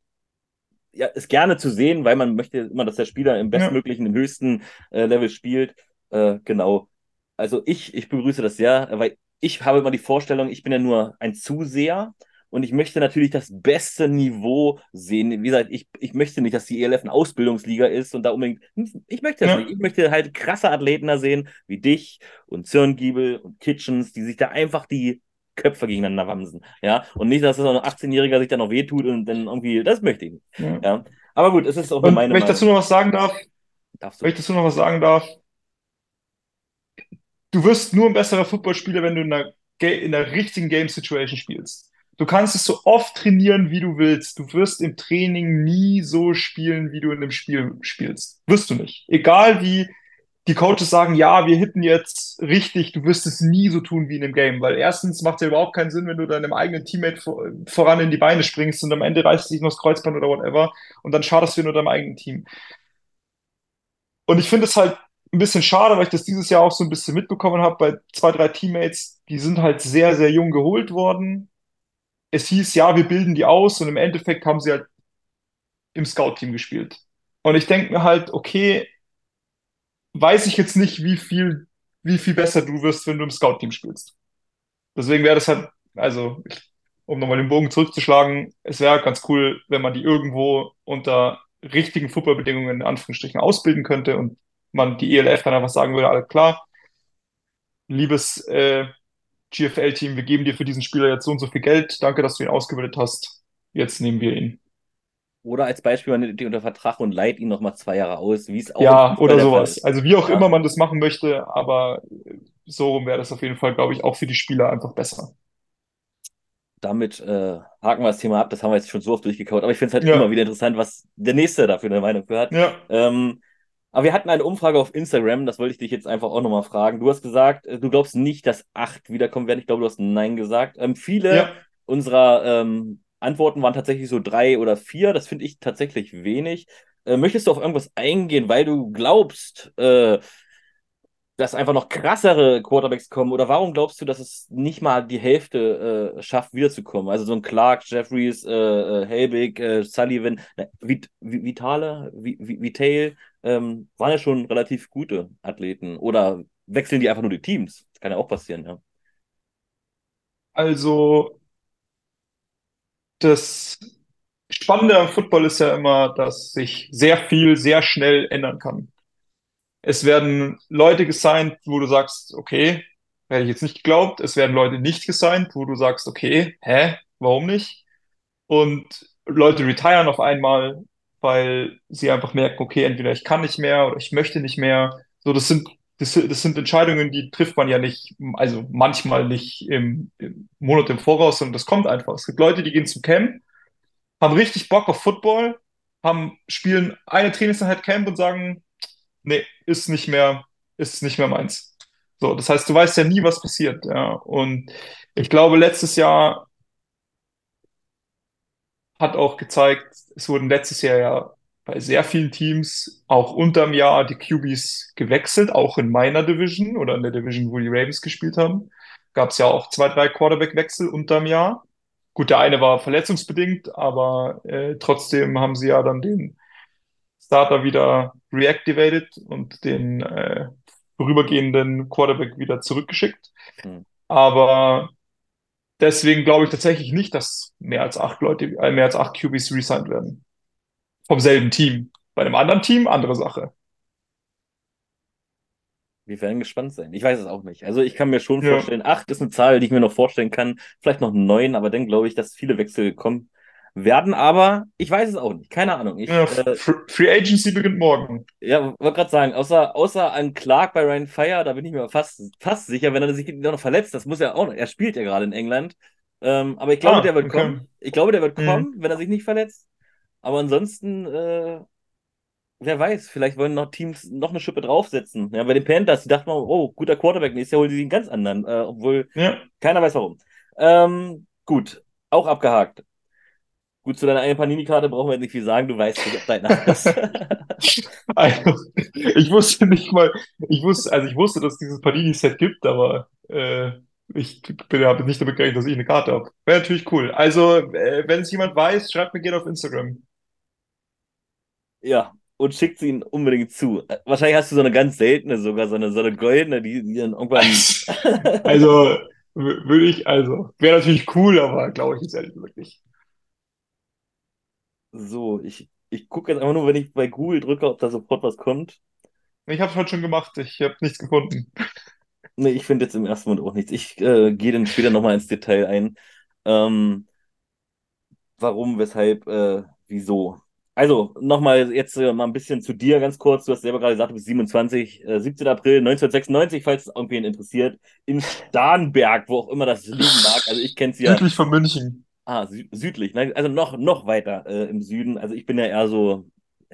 ja, ist gerne zu sehen, weil man möchte immer, dass der Spieler im ja, bestmöglichen, im höchsten äh, Level spielt. Äh, genau. Also ich, ich begrüße das sehr, weil ich habe immer die Vorstellung, ich bin ja nur ein Zuseher und ich möchte natürlich das beste Niveau sehen. Wie gesagt, ich, ich möchte nicht, dass die ELF eine Ausbildungsliga ist und da unbedingt, ich möchte das nicht. ja, Ich möchte halt krasse Athleten da sehen, wie dich und Zirngiebel und Kitchens, die sich da einfach die Köpfe gegeneinander wamsen. Ja, und nicht, dass das ein 18-Jähriger sich dann noch wehtut und dann irgendwie, das möchte ich nicht. ja. Ja, aber gut, es ist auch Und meine wenn ich dazu Meinung. noch was sagen darf, Darfst wenn du. ich dazu noch was sagen darf, du wirst nur ein besserer Footballspieler, wenn du in Ga- in einer richtigen Game Situation spielst. Du kannst es so oft trainieren, wie du willst. Du wirst im Training nie so spielen, wie du in dem Spiel spielst. Wirst du nicht. Egal wie die Coaches sagen, ja, wir hitten jetzt richtig, du wirst es nie so tun wie in dem Game, weil erstens macht es ja überhaupt keinen Sinn, wenn du deinem eigenen Teammate vor, voran in die Beine springst und am Ende reißt sich noch das Kreuzband oder whatever und dann schadest du nur deinem eigenen Team. Und ich finde es halt ein bisschen schade, weil ich das dieses Jahr auch so ein bisschen mitbekommen habe bei zwei, drei Teammates, die sind halt sehr, sehr jung geholt worden. Es hieß, ja, wir bilden die aus und im Endeffekt haben sie halt im Scout-Team gespielt. Und ich denke mir halt, okay, weiß ich jetzt nicht, wie viel wie viel besser du wirst, wenn du im Scout-Team spielst. Deswegen wäre das halt, also, um nochmal den Bogen zurückzuschlagen, es wäre ganz cool, wenn man die irgendwo unter richtigen Footballbedingungen in Anführungsstrichen ausbilden könnte und man die ELF dann einfach sagen würde, alles klar, liebes äh, GFL-Team, wir geben dir für diesen Spieler jetzt so und so viel Geld, danke, dass du ihn ausgebildet hast, jetzt nehmen wir ihn. Oder als Beispiel, man nimmt die unter Vertrag und leiht ihn nochmal zwei Jahre aus, wie es auch Ja, oder sowas. Also wie auch Ja. immer man das machen möchte, aber so rum wäre das auf jeden Fall, glaube ich, auch für die Spieler einfach besser. damit äh, haken wir das Thema ab. Das haben wir jetzt schon so oft durchgekaut. Aber ich finde es halt Ja. immer wieder interessant, was der Nächste dafür eine Meinung für hat. Ja, Ähm, aber wir hatten eine Umfrage auf Instagram, das wollte ich dich jetzt einfach auch nochmal fragen. Du hast gesagt, äh, du glaubst nicht, dass acht wiederkommen werden. Ich glaube, du hast Nein gesagt. Ähm, viele ja. unserer ähm, Antworten waren tatsächlich so drei oder vier. Das finde ich tatsächlich wenig. Äh, möchtest du auf irgendwas eingehen, weil du glaubst, äh, dass einfach noch krassere Quarterbacks kommen? Oder warum glaubst du, dass es nicht mal die Hälfte äh, schafft, wiederzukommen? Also so ein Clark, Jeffries, äh, äh, Helbig, äh, Sullivan, ne, Vit Vi- Vitale, Vi Vi Vitale, ähm, waren ja schon relativ gute Athleten. Oder wechseln die einfach nur die Teams? Das kann ja auch passieren, ja. Also das Spannende am Football ist ja immer, dass sich sehr viel sehr schnell ändern kann. Es werden Leute gesigned, wo du sagst, okay, hätte ich jetzt nicht geglaubt. Es werden Leute nicht gesigned, wo du sagst, okay, hä, warum nicht? Und Leute retiren auf einmal, weil sie einfach merken, okay, entweder ich kann nicht mehr oder ich möchte nicht mehr. So, das sind, das, das sind Entscheidungen, die trifft man ja nicht, also manchmal nicht im, im Monat im Voraus, sondern das kommt einfach. Es gibt Leute, die gehen zum Camp, haben richtig Bock auf Football, haben, spielen eine Trainingseinheit Camp und sagen, nee, ist nicht mehr, ist nicht mehr meins. So, das heißt, du weißt ja nie, was passiert, ja. Und ich glaube, letztes Jahr hat auch gezeigt, es wurden letztes Jahr ja bei sehr vielen Teams auch unterm Jahr die QBs gewechselt, auch in meiner Division oder in der Division, wo die Ravens gespielt haben. Gab es ja auch zwei, drei Quarterback-Wechsel unterm Jahr. Gut, der eine war verletzungsbedingt, aber äh, trotzdem haben sie ja dann den Starter wieder reactivated und den äh, vorübergehenden Quarterback wieder zurückgeschickt. Hm. Aber deswegen glaube ich tatsächlich nicht, dass mehr als acht Leute, äh, mehr als acht QBs resigned werden. Vom selben Team. Bei einem anderen Team, andere Sache. Wir werden gespannt sein. Ich weiß es auch nicht. Also ich kann mir schon Ja. vorstellen, acht ist eine Zahl, die ich mir noch vorstellen kann. Vielleicht noch neun, aber dann glaube ich, dass viele Wechsel kommen werden. Aber ich weiß es auch nicht. Keine Ahnung. Ich Ja, äh, Free Agency beginnt morgen. ja, wollte gerade sagen, außer, außer an Clark bei Ryan Fire, da bin ich mir fast, fast sicher, wenn er sich noch verletzt, das muss er auch noch. Er spielt ja gerade in England. Ähm, aber ich glaube, Ah, der wird okay. kommen. Ich glaube, der wird Mhm. kommen, wenn er sich nicht verletzt. Aber ansonsten, äh, wer weiß, vielleicht wollen noch Teams noch eine Schippe draufsetzen. Ja, bei den Panthers, die dachten oh, guter Quarterback, nächstes Jahr holen sie einen ganz anderen, äh, obwohl Ja. keiner weiß warum. Ähm, gut, auch abgehakt. Gut, zu deiner eigenen Panini-Karte brauchen wir jetzt nicht viel sagen, du weißt nicht, ob dein Name ist. Also, ich wusste nicht mal, ich wusste, also ich wusste, dass es dieses Panini-Set gibt, aber äh, ich bin, habe nicht damit gerechnet, dass ich eine Karte habe. Wäre natürlich cool. Also, äh, wenn es jemand weiß, schreibt mir gerne auf Instagram. Ja, und schickt sie ihnen unbedingt zu. Äh, Wahrscheinlich hast du so eine ganz seltene sogar, so eine, so eine goldene, die, die dann irgendwann. Also, würde ich, also, wäre natürlich cool, aber glaube ich jetzt ehrlich nicht. So, ich, ich gucke jetzt einfach nur, wenn ich bei Google drücke, ob da sofort was kommt. Ich habe es heute schon gemacht, ich habe nichts gefunden. Nee, ich finde jetzt im ersten Moment auch nichts. Ich äh, gehe dann später nochmal ins Detail ein. Ähm, warum, weshalb, äh, wieso. Also, nochmal jetzt äh, mal ein bisschen zu dir ganz kurz. Du hast selber gerade gesagt, du bist 27, äh, 17. April 1996, falls es irgendwen interessiert, in Starnberg, wo auch immer das liegen mag. Also ich kenne es ja. Südlich von München. Ah, sü südlich, ne? Also noch, noch weiter äh, im Süden. Also ich bin ja eher so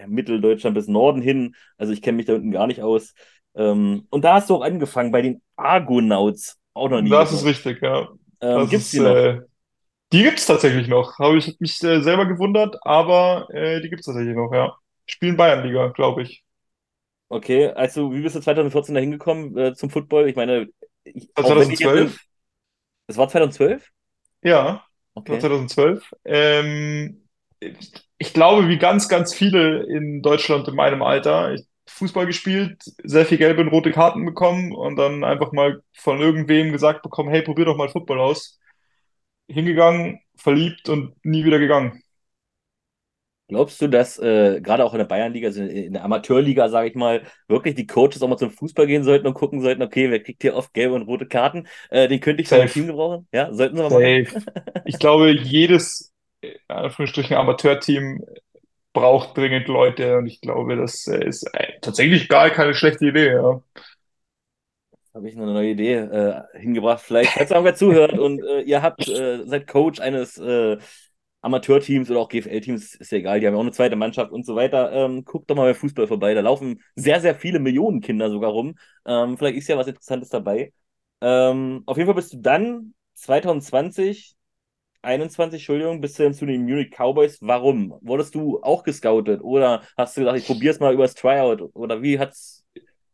Mitteldeutschland bis Norden hin. Also ich kenne mich da unten gar nicht aus. Ähm, und da hast du auch angefangen bei den Argonauts. Auch noch nie Das ist gehört. richtig, ja. Ähm, gibt's ist, die noch? äh, die gibt's tatsächlich noch. Habe ich mich äh, selber gewundert, aber äh, die gibt's tatsächlich noch, ja. Spielen Bayernliga, glaube ich. Okay, also wie bist du 2014 da hingekommen äh, zum Football? Ich meine, ich, War auch wenn ich jetzt in, 2012? es war 2012? Ja, Okay. 2012. Ähm, ich, glaube, wie ganz, ganz viele in Deutschland in meinem Alter, ich Fußball gespielt, sehr viel gelbe und rote Karten bekommen und dann einfach mal von irgendwem gesagt bekommen, hey, probier doch mal Football aus. Hingegangen, verliebt und nie wieder gegangen. Glaubst du, dass äh, gerade auch in der Bayernliga, also in der Amateurliga, sage ich mal, wirklich die Coaches auch mal zum Fußball gehen sollten und gucken sollten, okay, wer kriegt hier oft gelbe und rote Karten? Äh, den könnte ich für mein Team gebrauchen? Ja, sollten sie mal machen. Ich glaube, jedes, in Anführungsstrichen, Amateurteam braucht dringend Leute und ich glaube, das ist äh, tatsächlich gar keine schlechte Idee, ja. Habe ich noch eine neue Idee äh, hingebracht. Vielleicht, falls irgendwer zuhört und äh, ihr habt, äh, seid Coach eines äh, Amateurteams oder auch GFL-Teams, ist ja egal, die haben ja auch eine zweite Mannschaft und so weiter. Ähm, guckt doch mal bei Fußball vorbei. Da laufen sehr, sehr viele Millionen Kinder sogar rum. Ähm, vielleicht ist ja was Interessantes dabei. Ähm, auf jeden Fall bist du dann 2020, 21, Entschuldigung, bist du dann zu den Munich Cowboys. Warum? Wurdest du auch gescoutet oder hast du gesagt, ich probiere es mal übers Tryout? Oder wie hat's,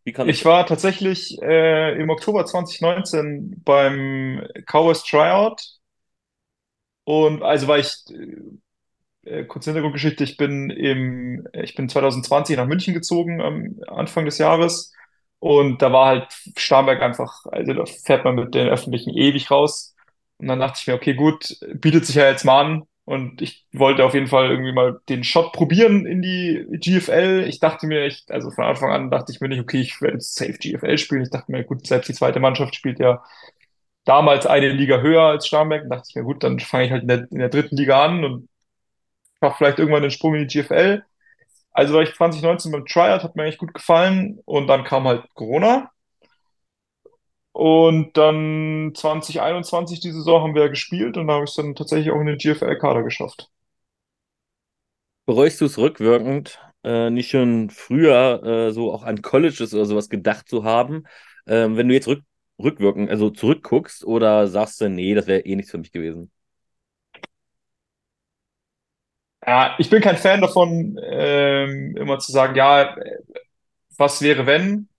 wie kam Ich war tatsächlich äh, im Oktober 2019 beim Cowboys Tryout und also war ich, äh, kurze Hintergrundgeschichte, ich bin im, ich bin 2020 nach München gezogen am Anfang des Jahres und da war halt Starnberg einfach, also da fährt man mit den Öffentlichen ewig raus. Und dann dachte ich mir, okay, gut, bietet sich ja jetzt mal an. Und ich wollte auf jeden Fall irgendwie mal den Shot probieren in die GFL. Ich dachte mir, ich, also von Anfang an dachte ich mir nicht, okay, ich werde jetzt safe GFL spielen. Ich dachte mir, gut, selbst die zweite Mannschaft spielt ja damals eine Liga höher als Starnberg. Und dachte ich mir, gut, dann fange ich halt in der, in der dritten Liga an und mache vielleicht irgendwann den Sprung in die GFL. Also war ich 2019 beim Tryout, hat mir eigentlich gut gefallen. Und dann kam halt Corona. Und dann 2021, die Saison, haben wir ja gespielt und da habe ich es dann tatsächlich auch in den GFL-Kader geschafft. Bereust du es rückwirkend, äh, nicht schon früher äh, so auch an Colleges oder sowas gedacht zu haben? Ähm, wenn du jetzt rück, rückwirkend, also zurückguckst oder sagst du, nee, das wäre eh nichts für mich gewesen? Ja, ich bin kein Fan davon, ähm, immer zu sagen, ja, was wäre wenn?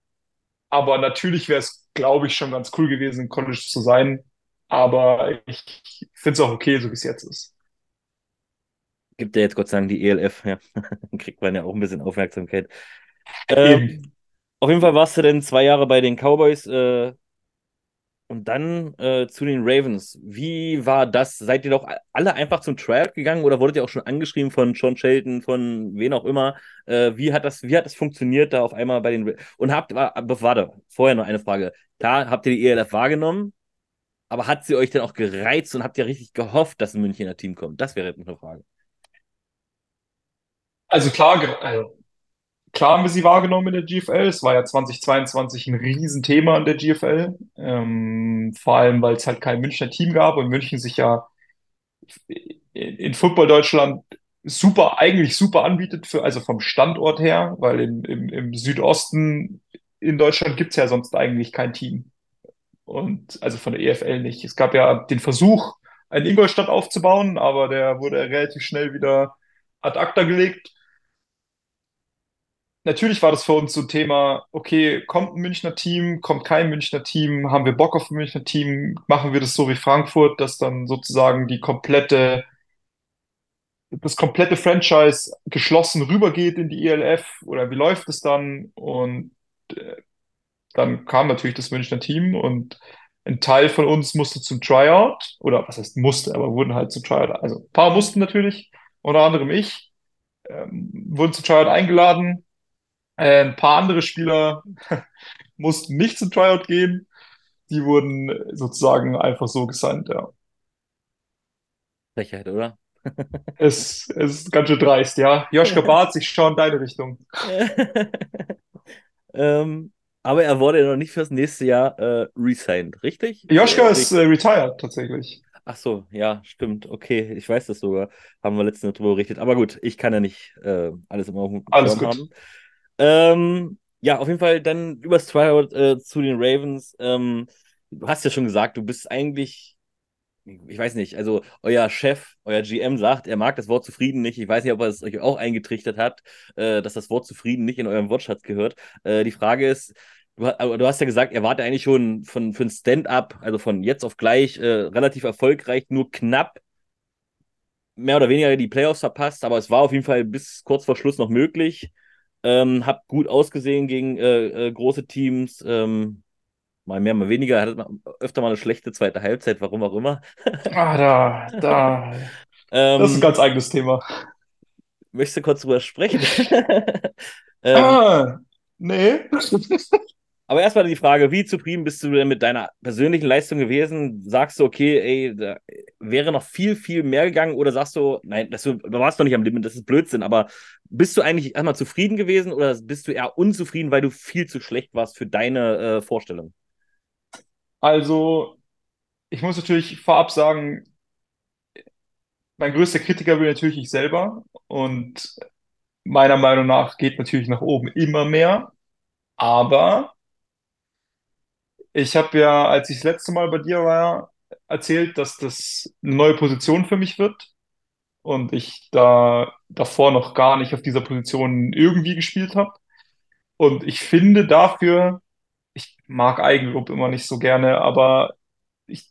Aber natürlich wäre es, glaube ich, schon ganz cool gewesen, College zu sein. Aber ich finde es auch okay, so wie es jetzt ist. Gibt ja jetzt Gott sei Dank die ELF, ja. Dann kriegt man ja auch ein bisschen Aufmerksamkeit. Ähm, auf jeden Fall warst du denn zwei Jahre bei den Cowboys. Äh, und dann äh, zu den Ravens. Wie war das? Seid ihr doch alle einfach zum Tryout gegangen oder wurdet ihr auch schon angeschrieben von Sean Shelton, von wen auch immer? Äh, wie, hat das, wie hat das funktioniert da auf einmal bei den Ravens? Und habt, warte, vorher noch eine Frage. Da habt ihr die ELF wahrgenommen, aber hat sie euch denn auch gereizt und habt ihr richtig gehofft, dass ein Münchner Team kommt? Das wäre jetzt eine Frage. Also klar, also klar haben wir sie wahrgenommen in der GFL. Es war ja 2022 ein Riesenthema in der GFL. Ähm, vor allem, weil es halt kein Münchner Team gab und München sich ja in Football Deutschland super, eigentlich super anbietet, für, also vom Standort her, weil im, im, im Südosten in Deutschland gibt es ja sonst eigentlich kein Team. Und also von der EFL nicht. Es gab ja den Versuch, einen Ingolstadt aufzubauen, aber der wurde relativ schnell wieder ad acta gelegt natürlich war das für uns so ein Thema, okay, kommt ein Münchner Team, kommt kein Münchner Team, haben wir Bock auf ein Münchner Team, machen wir das so wie Frankfurt, dass dann sozusagen die komplette, das komplette Franchise geschlossen rübergeht in die ELF oder wie läuft es dann? Und äh, dann kam natürlich das Münchner Team und ein Teil von uns musste zum Tryout, oder was heißt musste, aber wurden halt zum Tryout, also ein paar mussten natürlich, unter anderem ich, ähm, wurden zum Tryout eingeladen, äh, ein paar andere Spieler mussten nicht zum Tryout gehen. Die wurden sozusagen einfach so gesandt, ja. Frechheit, oder? es, es ist ganz schön dreist, ja. Joschka Barth, ich schaue in deine Richtung. ähm, aber er wurde ja noch nicht fürs nächste Jahr äh, resigned, richtig? Joschka äh, ist äh, retired tatsächlich. Ach so, ja, stimmt. Okay, ich weiß das sogar. Haben wir letztens drüber berichtet. Aber gut, ich kann ja nicht äh, alles auf dem Alles gut. haben. Ähm, ja, auf jeden Fall dann übers Tryout äh, zu den Ravens. Ähm, du hast ja schon gesagt, du bist eigentlich, ich weiß nicht, also euer Chef, euer GM sagt, er mag das Wort zufrieden nicht. Ich weiß nicht, ob er es euch auch eingetrichtert hat, äh, dass das Wort zufrieden nicht in eurem Wortschatz gehört. Äh, die Frage ist, du, hast ja gesagt, er war eigentlich schon von, für ein Stand-up, also von jetzt auf gleich, äh, relativ erfolgreich, nur knapp mehr oder weniger die Playoffs verpasst, aber es war auf jeden Fall bis kurz vor Schluss noch möglich. Ähm, hab gut ausgesehen gegen äh, äh, große Teams. Ähm, mal mehr, mal weniger. Hatte öfter mal eine schlechte zweite Halbzeit, warum auch immer. ah, da, da. Ähm, das ist ein ganz eigenes Thema. Möchtest du kurz drüber sprechen? ähm, ah, nee. aber erstmal die Frage, wie zufrieden bist du denn mit deiner persönlichen Leistung gewesen? Sagst du, okay, ey, da wäre noch viel, viel mehr gegangen oder sagst du, nein, das, du warst noch nicht am Limit, das ist Blödsinn, aber bist du eigentlich erstmal zufrieden gewesen oder bist du eher unzufrieden, weil du viel zu schlecht warst für deine äh, Vorstellung? Also, ich muss natürlich vorab sagen, mein größter Kritiker bin natürlich ich selber und meiner Meinung nach geht natürlich nach oben immer mehr. Aber ich habe ja, als ich das letzte Mal bei dir war, erzählt, dass das eine neue Position für mich wird. Und ich da davor noch gar nicht auf dieser Position irgendwie gespielt habe. Und ich finde dafür, ich mag Eigenlob immer nicht so gerne, aber ich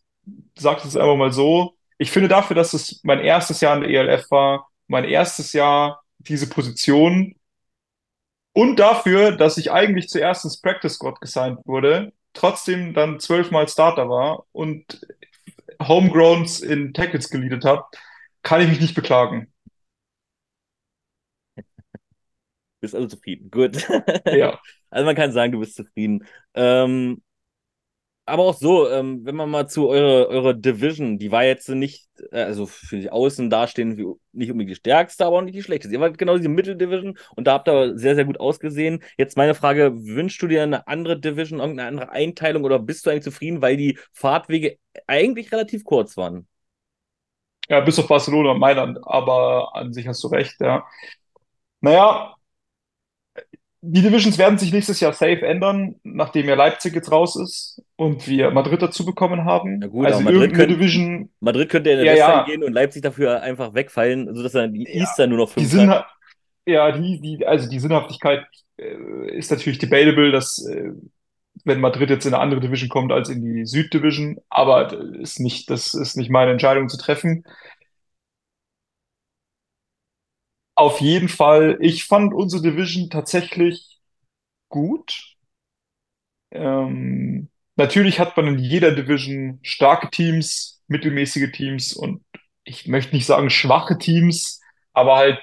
sage es einfach mal so, ich finde dafür, dass es mein erstes Jahr in der ELF war, mein erstes Jahr diese Position. Und dafür, dass ich eigentlich zuerst ins Practice Squad gesigned wurde, trotzdem dann zwölfmal Starter war und Homegrowns in Tackles geleadet habe, kann ich mich nicht beklagen. Bist also zufrieden. Gut. Ja. Also man kann sagen, du bist zufrieden. Ähm, aber auch so, ähm, wenn man mal zu eurer eure Division, die war jetzt nicht, äh, also für die Außen dastehen, nicht unbedingt die stärkste, aber auch nicht die schlechteste. Ihr wart genau diese Mitteldivision und da habt ihr sehr, sehr gut ausgesehen. Jetzt meine Frage: Wünschst du dir eine andere Division, irgendeine andere Einteilung oder bist du eigentlich zufrieden, weil die Fahrtwege eigentlich relativ kurz waren? Ja, bis auf Barcelona und Mailand, aber an sich hast du recht, ja. Naja, die Divisions werden sich nächstes Jahr safe ändern, nachdem ja Leipzig jetzt raus ist und wir Madrid dazu bekommen haben. Ja gut, also Madrid, könnt, Division, Madrid könnte in der ja, Western ja. gehen und Leipzig dafür einfach wegfallen, sodass dann die ja, Easter nur noch fünf die hat. Ja, die, die, also die Sinnhaftigkeit äh, ist natürlich debatable, dass äh, wenn Madrid jetzt in eine andere Division kommt als in die Süddivision, aber ist nicht, das ist nicht meine Entscheidung zu treffen. Auf jeden Fall, ich fand unsere Division tatsächlich gut. Ähm, natürlich hat man in jeder Division starke Teams, mittelmäßige Teams und ich möchte nicht sagen schwache Teams, aber halt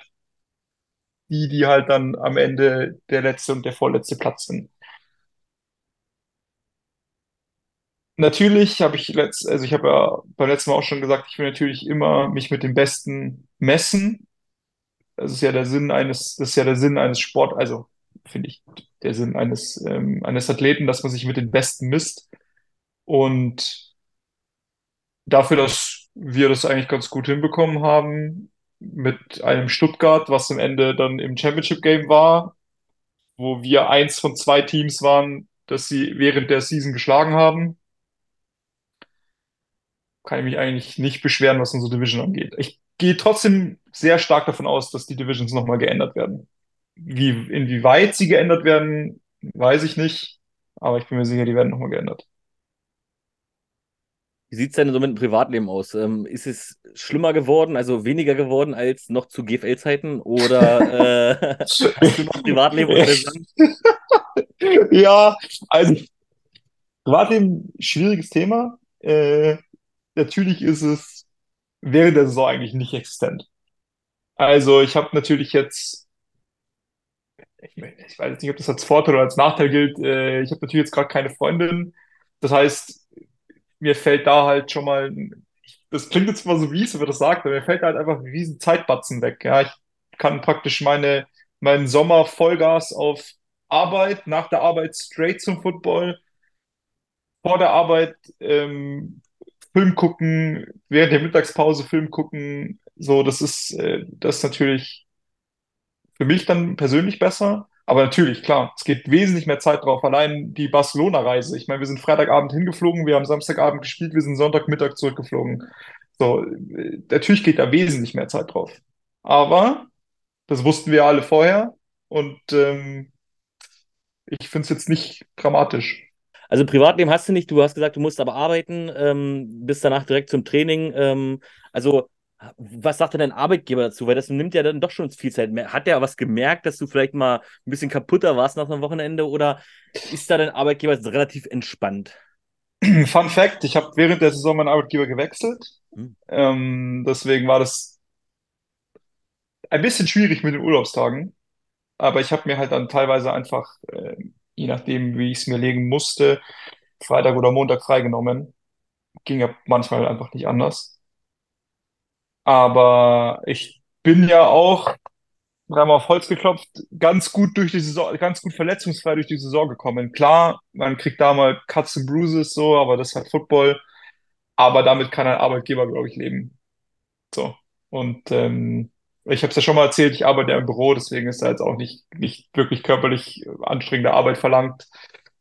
die, die halt dann am Ende der letzte und der vorletzte Platz sind. Natürlich habe ich letzt, also ich habe ja beim letzten Mal auch schon gesagt, ich will natürlich immer mich mit dem Besten messen. Das ist ja der Sinn eines, das ist ja der Sinn eines Sport, also finde ich, der Sinn eines, ähm, eines Athleten, dass man sich mit den Besten misst. Und dafür, dass wir das eigentlich ganz gut hinbekommen haben, mit einem Stuttgart, was am Ende dann im Championship Game war, wo wir eins von zwei Teams waren, dass sie während der Season geschlagen haben, kann ich mich eigentlich nicht beschweren, was unsere Division angeht. Ich gehe trotzdem sehr stark davon aus, dass die Divisions nochmal geändert werden. Wie, inwieweit sie geändert werden, weiß ich nicht, aber ich bin mir sicher, die werden nochmal geändert. Wie sieht es denn so mit dem Privatleben aus? Ähm, ist es schlimmer geworden, also weniger geworden als noch zu GFL-Zeiten? Oder äh, hast du noch Privatleben? ja, also Privatleben, schwieriges Thema. Äh, natürlich ist es während der Saison eigentlich nicht existent. Also ich habe natürlich jetzt, ich, ich, weiß nicht, ob das als Vorteil oder als Nachteil gilt, äh, ich habe natürlich jetzt gerade keine Freundin. Das heißt, mir fällt da halt schon mal, das klingt jetzt mal so wie wenn man das sagt, aber mir fällt halt einfach ein riesen Zeitbatzen weg. Ja, ich kann praktisch meine, meinen Sommer Vollgas auf Arbeit, nach der Arbeit straight zum Football, vor der Arbeit ähm, Film gucken, während der Mittagspause Film gucken, so, das ist, äh, das ist natürlich für mich dann persönlich besser. Aber natürlich, klar, es geht wesentlich mehr Zeit drauf. Allein die Barcelona-Reise. Ich meine, wir sind Freitagabend hingeflogen, wir haben Samstagabend gespielt, wir sind Sonntagmittag zurückgeflogen. So, äh, natürlich geht da wesentlich mehr Zeit drauf. Aber das wussten wir alle vorher und ähm, ich finde es jetzt nicht dramatisch. Also Privatleben hast du nicht, du hast gesagt, du musst aber arbeiten, ähm, bist danach direkt zum Training. Ähm, also Was sagt denn dein Arbeitgeber dazu? Weil das nimmt ja dann doch schon viel Zeit. Hat der was gemerkt, dass du vielleicht mal ein bisschen kaputter warst nach einem Wochenende oder ist da dein Arbeitgeber relativ entspannt? Fun Fact: Ich habe während der Saison meinen Arbeitgeber gewechselt. Hm. Ähm, deswegen war das ein bisschen schwierig mit den Urlaubstagen. Aber ich habe mir halt dann teilweise einfach, äh, je nachdem, wie ich es mir legen musste, Freitag oder Montag freigenommen. Ging ja manchmal einfach nicht anders. Aber ich bin ja auch, dreimal auf Holz geklopft, ganz gut durch die Saison, ganz gut verletzungsfrei durch die Saison gekommen. Klar, man kriegt da mal Cuts and Bruises so, aber das ist halt Football. Aber damit kann ein Arbeitgeber, glaube ich, leben. So. Und ähm, ich habe es ja schon mal erzählt, ich arbeite ja im Büro, deswegen ist da jetzt auch nicht, nicht wirklich körperlich anstrengende Arbeit verlangt.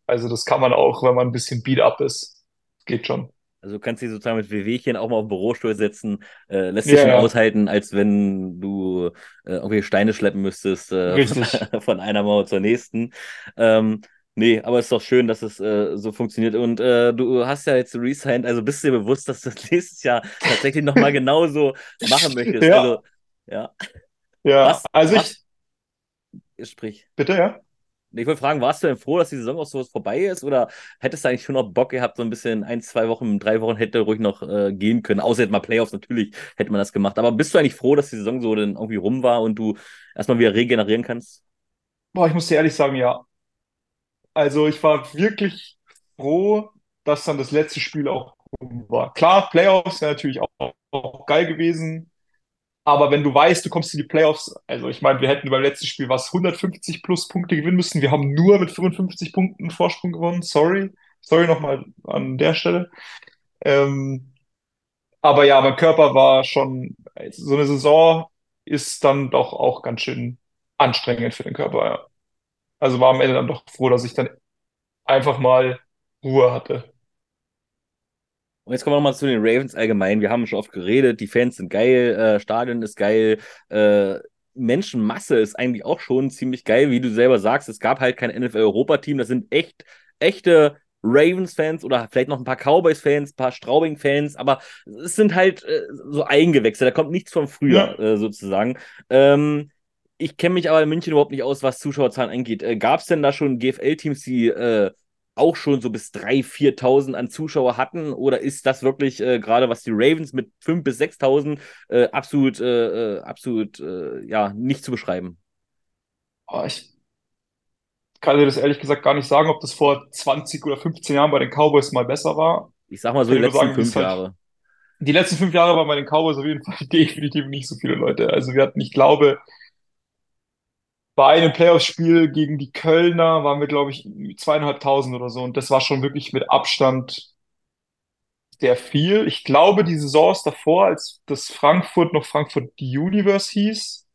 Also das kann man auch, wenn man ein bisschen beat up ist. Geht schon. Also du kannst dich sozusagen mit Wehwehchen auch mal auf den Bürostuhl setzen, äh, lässt sich ja, schon ja. aushalten, als wenn du äh, irgendwie Steine schleppen müsstest äh, von einer Mauer zur nächsten. Ähm, nee, aber es ist doch schön, dass es äh, so funktioniert. Und äh, du hast ja jetzt resigned, also bist du dir bewusst, dass du das nächstes Jahr tatsächlich nochmal genauso machen möchtest. Ja. Also ja. Ja, was, also was, ich. Sprich. Bitte, ja? Ich wollte fragen, warst du denn froh, dass die Saison auch so vorbei ist? Oder hättest du eigentlich schon noch Bock gehabt, so ein bisschen ein, zwei Wochen, drei Wochen hätte ruhig noch äh, gehen können? Außer jetzt mal Playoffs, natürlich hätte man das gemacht. Aber bist du eigentlich froh, dass die Saison so dann irgendwie rum war und du erstmal wieder regenerieren kannst? Boah, ich muss dir ehrlich sagen, ja. Also ich war wirklich froh, dass dann das letzte Spiel auch rum war. Klar, Playoffs wäre natürlich auch, auch geil gewesen. Aber wenn du weißt, du kommst in die Playoffs, also ich meine, wir hätten beim letzten Spiel was 150 plus Punkte gewinnen müssen. Wir haben nur mit 55 Punkten Vorsprung gewonnen. Sorry. Sorry nochmal an der Stelle. Ähm, aber ja, mein Körper war schon, so eine Saison ist dann doch auch ganz schön anstrengend für den Körper, ja. Also war am Ende dann doch froh, dass ich dann einfach mal Ruhe hatte. Und jetzt kommen wir nochmal zu den Ravens allgemein. Wir haben schon oft geredet, die Fans sind geil, äh, Stadion ist geil, äh, Menschenmasse ist eigentlich auch schon ziemlich geil, wie du selber sagst. Es gab halt kein NFL-Europa-Team, das sind echt, echte Ravens-Fans oder vielleicht noch ein paar Cowboys-Fans, ein paar Straubing-Fans, aber es sind halt äh, so Eingewächse, da kommt nichts von früher ja. äh, sozusagen. Ähm, ich kenne mich aber in München überhaupt nicht aus, was Zuschauerzahlen angeht. Äh, Gab es denn da schon GFL-Teams, die äh, auch schon so bis 3.000, 4.000 an Zuschauer hatten? Oder ist das wirklich äh, gerade, was die Ravens mit 5.000 bis 6.000 äh, absolut, äh, äh absolut äh, ja, nicht zu beschreiben? Oh, ich kann dir das ehrlich gesagt gar nicht sagen, ob das vor 20 oder 15 Jahren bei den Cowboys mal besser war. Ich sag mal so die letzten sagen, fünf halt, Jahre. Die letzten fünf Jahre waren bei den Cowboys auf jeden Fall definitiv nicht so viele Leute. Also wir hatten, ich glaube, bei einem Playoff-Spiel gegen die Kölner waren wir, glaube ich, zweieinhalbtausend oder so. Und das war schon wirklich mit Abstand sehr viel. Ich glaube, die Saisons davor, als das Frankfurt noch Frankfurt Universe hieß,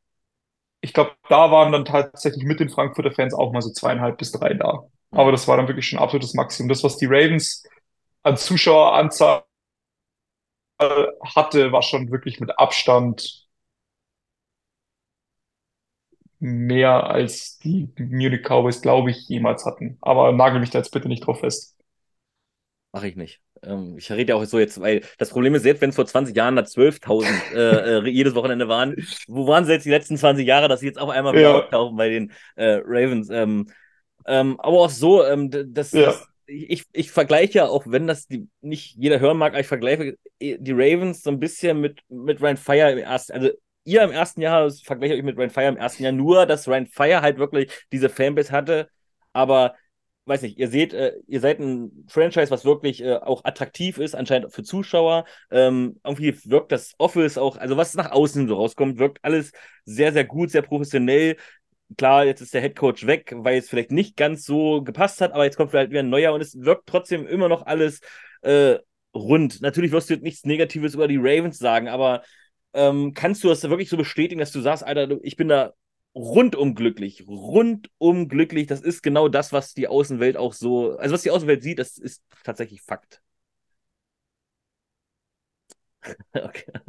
ich glaube, da waren dann tatsächlich mit den Frankfurter Fans auch mal so zweieinhalb bis drei da. Aber das war dann wirklich schon absolutes Maximum. Das, was die Ravens an Zuschaueranzahl hatte, war schon wirklich mit Abstand mehr als die Munich Cowboys, glaube ich, jemals hatten. Aber nagel mich da jetzt bitte nicht drauf fest. Mache ich nicht. Ähm, ich rede ja auch so jetzt, weil das Problem ist, selbst wenn es vor 20 Jahren da 12.000 äh, äh, jedes Wochenende waren, wo waren sie jetzt die letzten 20 Jahre, dass sie jetzt auf einmal wieder ja. auftauchen bei den äh, Ravens? Ähm, ähm, aber auch so, ähm, das, ja. das ich, ich vergleiche ja, auch wenn das die, nicht jeder hören mag, aber ich vergleiche die Ravens so ein bisschen mit, mit Ryan Fire im ersten, also ihr im ersten Jahr, das vergleiche ich mit Ryan Fire im ersten Jahr, nur, dass Ryan Fire halt wirklich diese Fanbase hatte, aber weiß nicht, ihr seht, äh, ihr seid ein Franchise, was wirklich äh, auch attraktiv ist, anscheinend für Zuschauer. Ähm, irgendwie wirkt das Office auch, also was nach außen so rauskommt, wirkt alles sehr, sehr gut, sehr professionell. Klar, jetzt ist der Head Coach weg, weil es vielleicht nicht ganz so gepasst hat, aber jetzt kommt vielleicht wieder ein neuer und es wirkt trotzdem immer noch alles äh, rund. Natürlich wirst du jetzt nichts Negatives über die Ravens sagen, aber ähm, kannst du das wirklich so bestätigen, dass du sagst, Alter, ich bin da rundum glücklich, rundum glücklich. Das ist genau das, was die Außenwelt auch so, also was die Außenwelt sieht, das ist tatsächlich Fakt. okay.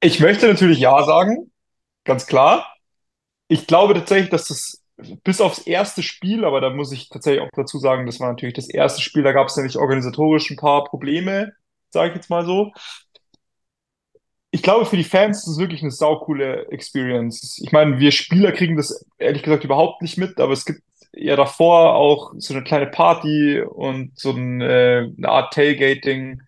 Ich möchte natürlich Ja sagen, ganz klar. Ich glaube tatsächlich, dass das bis aufs erste Spiel, aber da muss ich tatsächlich auch dazu sagen, das war natürlich das erste Spiel, da gab es nämlich organisatorisch ein paar Probleme, sage ich jetzt mal so. Ich glaube, für die Fans ist es wirklich eine saukoole Experience. Ich meine, wir Spieler kriegen das ehrlich gesagt überhaupt nicht mit, aber es gibt ja davor auch so eine kleine Party und so ein, äh, eine Art Tailgating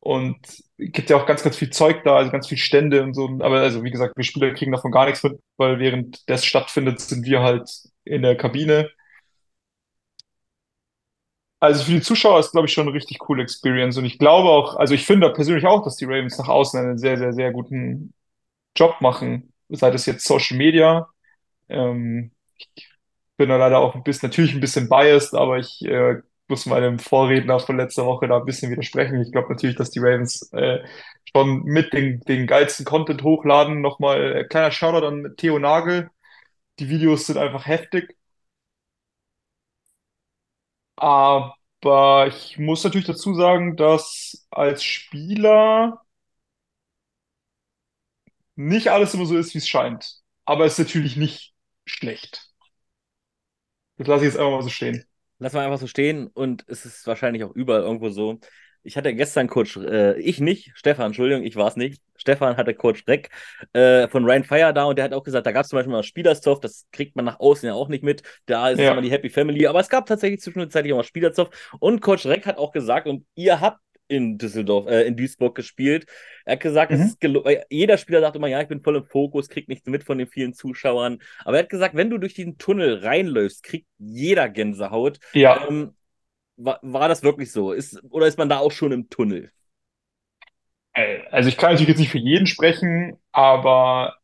und gibt ja auch ganz, ganz viel Zeug da, also ganz viel Stände und so. Aber also, wie gesagt, wir Spieler kriegen davon gar nichts mit, weil während das stattfindet, sind wir halt in der Kabine. Also für die Zuschauer ist, glaube ich, schon eine richtig coole Experience. Und ich glaube auch, also ich finde persönlich auch, dass die Ravens nach außen einen sehr, sehr, sehr guten Job machen. Sei das jetzt Social Media. Ähm, ich bin da leider auch ein bisschen, natürlich ein bisschen biased, aber ich äh, muss meinem Vorredner von letzter Woche da ein bisschen widersprechen. Ich glaube natürlich, dass die Ravens äh, schon mit den, den geilsten Content hochladen. Nochmal äh, kleiner Shoutout an Theo Nagel. Die Videos sind einfach heftig. Aber ich muss natürlich dazu sagen, dass als Spieler nicht alles immer so ist, wie es scheint. Aber es ist natürlich nicht schlecht. Das lasse ich jetzt einfach mal so stehen. Lass mal einfach so stehen und es ist wahrscheinlich auch überall irgendwo so. Ich hatte gestern Coach, äh, ich nicht, Stefan, Entschuldigung, ich war es nicht. Stefan hatte Coach Dreck äh, von Ryan Fire da und der hat auch gesagt, da gab es zum Beispiel mal Spielerzoff, das kriegt man nach außen ja auch nicht mit. Da ist ja. immer die Happy Family, aber es gab tatsächlich zwischenzeitlich auch mal Spielerzoff. Und Coach Dreck hat auch gesagt, und ihr habt in Düsseldorf, äh, in Duisburg gespielt. Er hat gesagt, mhm. jeder Spieler sagt immer, ja, ich bin voll im Fokus, kriegt nichts mit von den vielen Zuschauern. Aber er hat gesagt, wenn du durch diesen Tunnel reinläufst, kriegt jeder Gänsehaut. Ja. Ähm, war, war das wirklich so? Ist, oder ist man da auch schon im Tunnel? Äh, also ich kann natürlich jetzt nicht für jeden sprechen, aber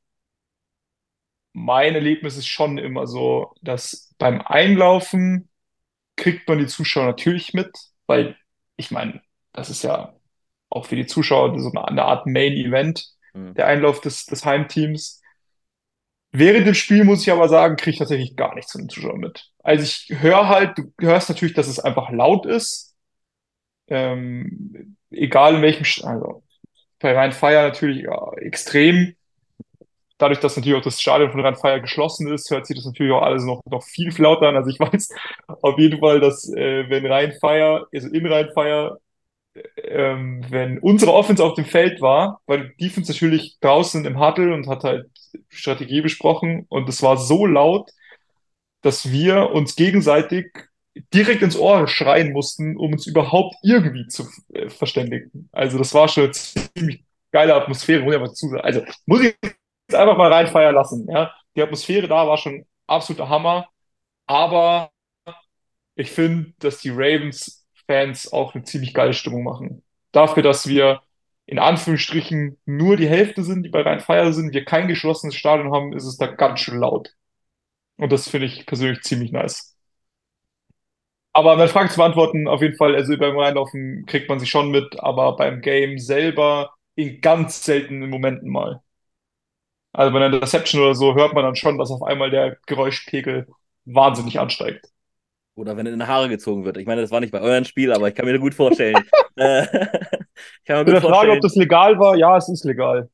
mein Erlebnis ist schon immer so, dass beim Einlaufen kriegt man die Zuschauer natürlich mit, weil ich meine, das ist ja auch für die Zuschauer so eine, eine Art Main-Event, mhm. der Einlauf des, des Heimteams. Während dem Spiel muss ich aber sagen, kriege ich tatsächlich gar nichts von den Zuschauern mit. Also ich höre halt, du hörst natürlich, dass es einfach laut ist. Ähm, egal in welchem, also bei Rhein Fire natürlich ja, extrem. Dadurch, dass natürlich auch das Stadion von Rhein Fire geschlossen ist, hört sich das natürlich auch alles noch, noch viel, viel lauter an. Also ich weiß auf jeden Fall, dass äh, wenn Rhein Fire, also in Rhein Fire ähm, wenn unsere Offense auf dem Feld war, weil die Defense natürlich draußen im Huddle und hat halt Strategie besprochen und es war so laut, dass wir uns gegenseitig direkt ins Ohr schreien mussten, um uns überhaupt irgendwie zu äh, verständigen. Also das war schon eine ziemlich geile Atmosphäre, muss ich einfach zu sagen. Also muss ich jetzt einfach mal reinfeiern lassen. Ja? Die Atmosphäre da war schon absoluter Hammer, aber ich finde, dass die Ravens Fans auch eine ziemlich geile Stimmung machen. Dafür, dass wir in Anführungsstrichen nur die Hälfte sind, die bei Rhein Feier sind, wir kein geschlossenes Stadion haben, ist es da ganz schön laut. Und das finde ich persönlich ziemlich nice. Aber meine Frage zu beantworten, auf jeden Fall, also beim Reinlaufen kriegt man sich schon mit, aber beim Game selber in ganz seltenen Momenten mal. Also bei einer Deception oder so hört man dann schon, dass auf einmal der Geräuschpegel wahnsinnig ansteigt. Oder wenn in die Haare gezogen wird. Ich meine, das war nicht bei eurem Spiel, aber ich kann mir gut vorstellen. äh, kann mir gut Frage, vorstellen. ob das legal war, ja, es ist legal.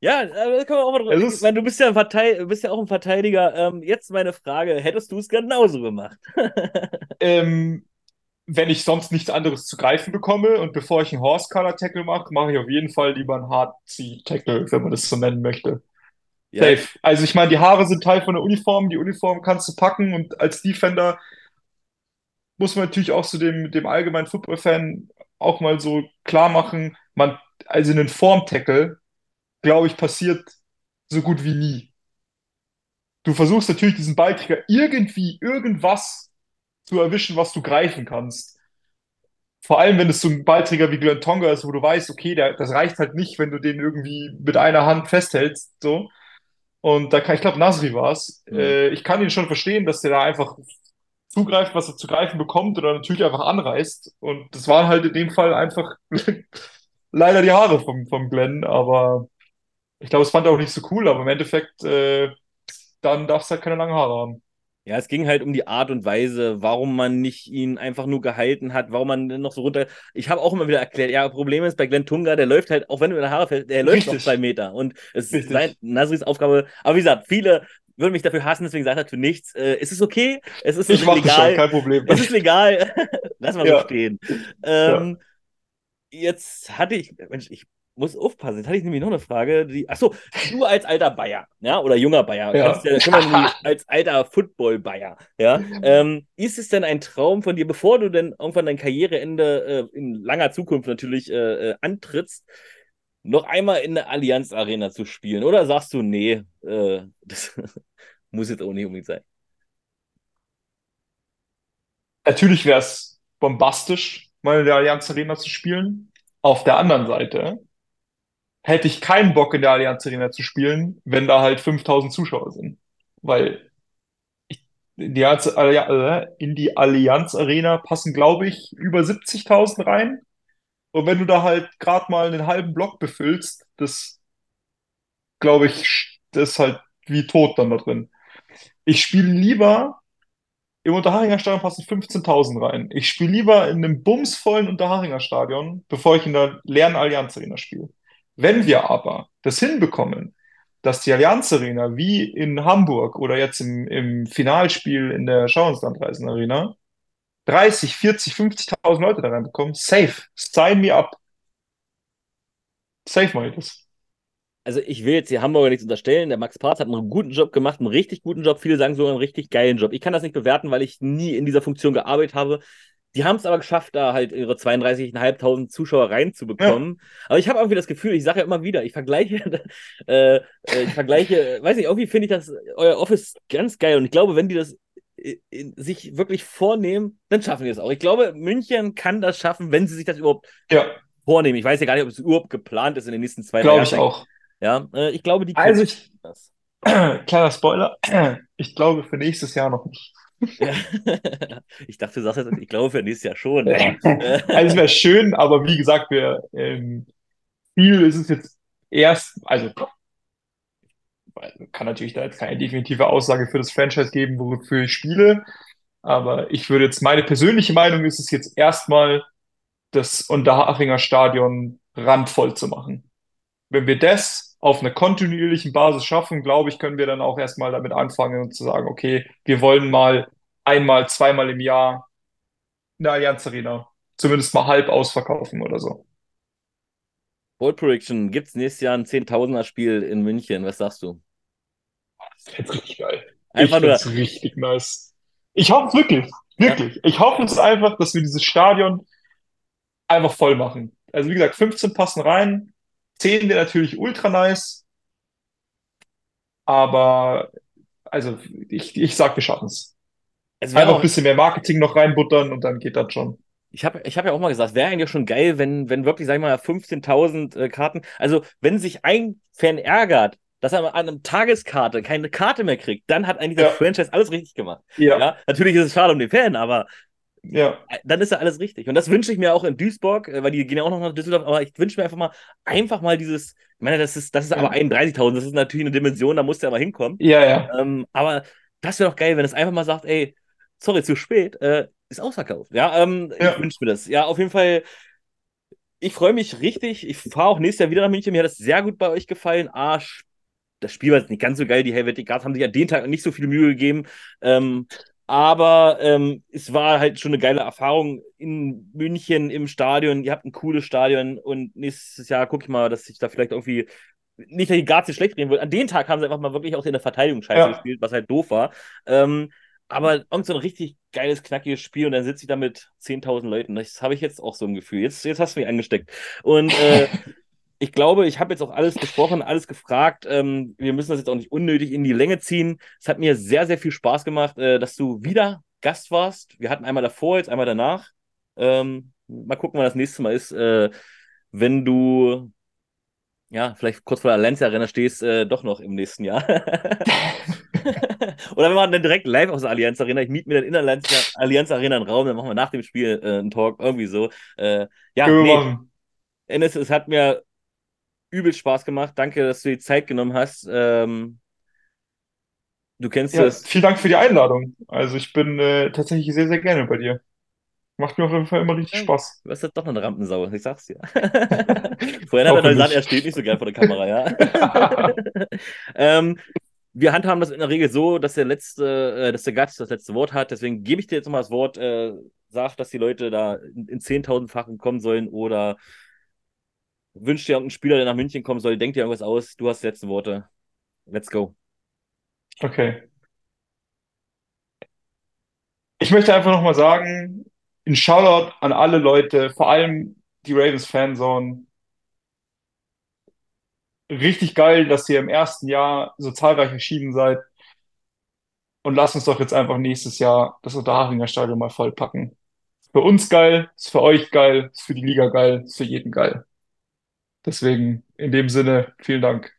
Ja, äh, da können wir auch mal drüber. Ich meine, du bist ja, ein bist ja auch ein Verteidiger. Ähm, jetzt meine Frage: Hättest du es genauso gemacht? ähm, wenn ich sonst nichts anderes zu greifen bekomme und bevor ich einen Horse Color Tackle mache, mache ich auf jeden Fall lieber einen Hard Tackle, wenn man das so nennen möchte. Ja. Safe. Also ich meine, die Haare sind Teil von der Uniform, die Uniform kannst du packen und als Defender muss man natürlich auch so dem, dem allgemeinen Football-Fan auch mal so klar machen, man, also einen Form-Tackle, glaube ich, passiert so gut wie nie. Du versuchst natürlich diesen Ballträger irgendwie irgendwas zu erwischen, was du greifen kannst. Vor allem, wenn es so ein Ballträger wie Glenn Tonga ist, wo du weißt, okay, der, das reicht halt nicht, wenn du den irgendwie mit einer Hand festhältst, so. Und da kann, ich glaube, Nasri war es. Mhm. Äh, ich kann ihn schon verstehen, dass der da einfach zugreift, was er zu greifen bekommt oder natürlich einfach anreißt. Und das waren halt in dem Fall einfach leider die Haare vom, vom Glenn, aber ich glaube, es fand er auch nicht so cool, aber im Endeffekt, äh, dann darfst du halt keine langen Haare haben. Ja, es ging halt um die Art und Weise, warum man nicht ihn einfach nur gehalten hat, warum man noch so runter. Ich habe auch immer wieder erklärt, ja, Problem ist bei Glenn Tunga, der läuft halt, auch wenn du in der Haare fällst, der läuft Richtig. noch zwei Meter. Und es Richtig. ist sein, Nasris Aufgabe. Aber wie gesagt, viele würde mich dafür hassen, deswegen sagt er zu nichts. Äh, es ist okay, es ist Ich legal. schon, kein Problem. Es ist legal. Lass mal Ja. so stehen. Ähm, Jetzt hatte ich, Mensch, ich muss aufpassen. Jetzt hatte ich nämlich noch eine Frage. Die, achso, du als alter Bayer, ja, oder junger Bayer, Ja. kannst ja, wir nämlich als alter Football-Bayer, ja. Ähm, ist es denn ein Traum von dir, bevor du denn irgendwann dein Karriereende äh, in langer Zukunft natürlich äh, äh, antrittst, noch einmal in der Allianz Arena zu spielen? Oder sagst du, nee, äh, das muss jetzt auch nicht unbedingt sein? Natürlich wäre es bombastisch, mal in der Allianz Arena zu spielen. Auf der anderen Seite hätte ich keinen Bock in der Allianz Arena zu spielen, wenn da halt 5000 Zuschauer sind. Weil ich, in die, äh, in die Allianz Arena passen, glaube ich, über 70.000 rein. Und wenn du da halt gerade mal einen halben Block befüllst, das, glaube ich, das ist halt wie tot dann da drin. Ich spiele lieber im Unterharinger Stadion passen 15.000 rein. Ich spiele lieber in einem bumsvollen Unterharinger Stadion, bevor ich in der leeren Allianz Arena spiele. Wenn wir aber das hinbekommen, dass die Allianz Arena wie in Hamburg oder jetzt im, im Finalspiel in der Schauinslandreisen Arena 30, 40, 50.000 Leute da reinbekommen, safe, sign me up. Safe mache ich das. Also ich will jetzt die Hamburger nichts unterstellen. Der Max Parz hat einen guten Job gemacht, einen richtig guten Job. Viele sagen sogar einen richtig geilen Job. Ich kann das nicht bewerten, weil ich nie in dieser Funktion gearbeitet habe. Die haben es aber geschafft, da halt ihre 32.500 Zuschauer reinzubekommen. Aber ich habe irgendwie das Gefühl, ich sage ja immer wieder, ich vergleiche, äh, äh, ich vergleiche, weiß nicht, irgendwie finde ich das, euer Office ganz geil. Und ich glaube, wenn die das sich wirklich vornehmen, dann schaffen die das auch. Ich glaube, München kann das schaffen, wenn sie sich das überhaupt Ja, vornehmen. Ich weiß ja gar nicht, ob es überhaupt geplant ist in den nächsten zwei drei glaube ich Jahren. auch. Ja, äh, ich glaube, die Also ich, das. kleiner Spoiler, ich glaube für nächstes Jahr noch nicht. Ja. ich dachte, du sagst jetzt, ich glaube für nächstes Jahr schon. Äh, Also es wäre schön, aber wie gesagt, wir, ähm, Ziel ist es jetzt erst, also kann natürlich da jetzt keine definitive Aussage für das Franchise geben, wofür ich spiele, aber ich würde jetzt, meine persönliche Meinung ist es jetzt erstmal, das Unterhachinger Stadion randvoll zu machen. Wenn wir das auf einer kontinuierlichen Basis schaffen, glaube ich, können wir dann auch erstmal damit anfangen und zu sagen, okay, wir wollen mal einmal, zweimal im Jahr eine Allianz Arena zumindest mal halb ausverkaufen oder so. Bold Prediction, gibt es nächstes Jahr ein 10.000er Spiel in München? Was sagst du? Das jetzt richtig geil. Einfach ich nur, richtig nice. Ich hoffe es wirklich, wirklich. Ich hoffe es einfach, dass wir dieses Stadion einfach voll machen. Also wie gesagt, 15 passen rein, 10 wäre natürlich ultra nice, aber also ich, ich sag, wir schaffen es. Einfach ein bisschen mehr Marketing noch reinbuttern und dann geht das schon. ich habe ich hab ja auch mal gesagt, es wäre eigentlich schon geil, wenn, wenn wirklich, sag ich mal, 15.000 äh, Karten, also wenn sich ein Fan ärgert, dass er an einem Tageskarte keine Karte mehr kriegt, dann hat eigentlich Ja. das Franchise alles richtig gemacht. Ja, Ja, natürlich ist es schade um den Fan, aber ja, dann ist ja alles richtig. Und das wünsche ich mir auch in Duisburg, äh, weil die gehen ja auch noch nach Düsseldorf, aber ich wünsche mir einfach mal, einfach mal dieses, ich meine, das ist, das ist aber 31.000, das ist natürlich eine Dimension, da muss der aber hinkommen. ja, ja. Ähm, aber das wäre doch geil, wenn es einfach mal sagt, ey, sorry, zu spät, äh, ist ausverkauft. Ja, ähm, Ja. ich wünsche mir das. Ja, auf jeden Fall, ich freue mich richtig. Ich fahre auch nächstes Jahr wieder nach München. Mir hat das sehr gut bei euch gefallen. Sch- das Spiel war jetzt nicht ganz so geil. Die Helvetic Guards haben sich an den Tag nicht so viel Mühe gegeben. Ähm, aber ähm, es war halt schon eine geile Erfahrung in München im Stadion. Ihr habt ein cooles Stadion und nächstes Jahr gucke ich mal, dass ich da vielleicht irgendwie nicht, dass die Guards jetzt schlecht reden will. An den Tag haben sie einfach mal wirklich auch in der Verteidigung scheiße Ja. gespielt, was halt doof war. Ähm, aber irgend so ein richtig geiles, knackiges Spiel und dann sitze ich da mit 10.000 Leuten. Das habe ich jetzt auch so ein Gefühl. Jetzt, jetzt hast du mich angesteckt. Und äh, ich glaube, ich habe jetzt auch alles besprochen, alles gefragt. Ähm, wir müssen das jetzt auch nicht unnötig in die Länge ziehen. Es hat mir sehr, sehr viel Spaß gemacht, äh, dass du wieder Gast warst. Wir hatten einmal davor, jetzt einmal danach. Ähm, mal gucken, wann das nächste Mal ist, äh, wenn du ja, vielleicht kurz vor der Allianz Arena stehst, äh, doch noch im nächsten Jahr. Oder wir machen dann direkt live aus der Allianz Arena. Ich miete mir dann in der Allianz, Arena einen Raum, dann machen wir nach dem Spiel äh, einen Talk, irgendwie so. Äh, ja, nee. Ennis, es hat mir übel Spaß gemacht. Danke, dass du die Zeit genommen hast. Ähm, du kennst Ja, das. vielen Dank für die Einladung. Also ich bin äh, tatsächlich sehr, sehr gerne bei dir. Macht mir auf jeden Fall immer richtig Ja. Spaß. Du bist jetzt doch eine Rampensau, ich sag's dir. Vorhin hat er gesagt, er steht nicht so gern vor der Kamera, ja. ähm, wir handhaben das in der Regel so, dass der letzte, äh, dass der Gast das letzte Wort hat. Deswegen gebe ich dir jetzt nochmal das Wort, äh, sag, dass die Leute da in, in 10.000-fachen kommen sollen oder wünscht dir irgendeinen Spieler, der nach München kommen soll, denk dir irgendwas aus. Du hast die letzten Worte. Let's go. Okay. Ich möchte einfach nochmal sagen, ein Shoutout an alle Leute, vor allem die Ravens Fanzone. Richtig geil, dass ihr im ersten Jahr so zahlreich erschienen seid. Und lasst uns doch jetzt einfach nächstes Jahr das Unterhaching Stadion mal vollpacken. Für uns geil, ist für euch geil, ist für die Liga geil, ist für jeden geil. Deswegen in dem Sinne, vielen Dank.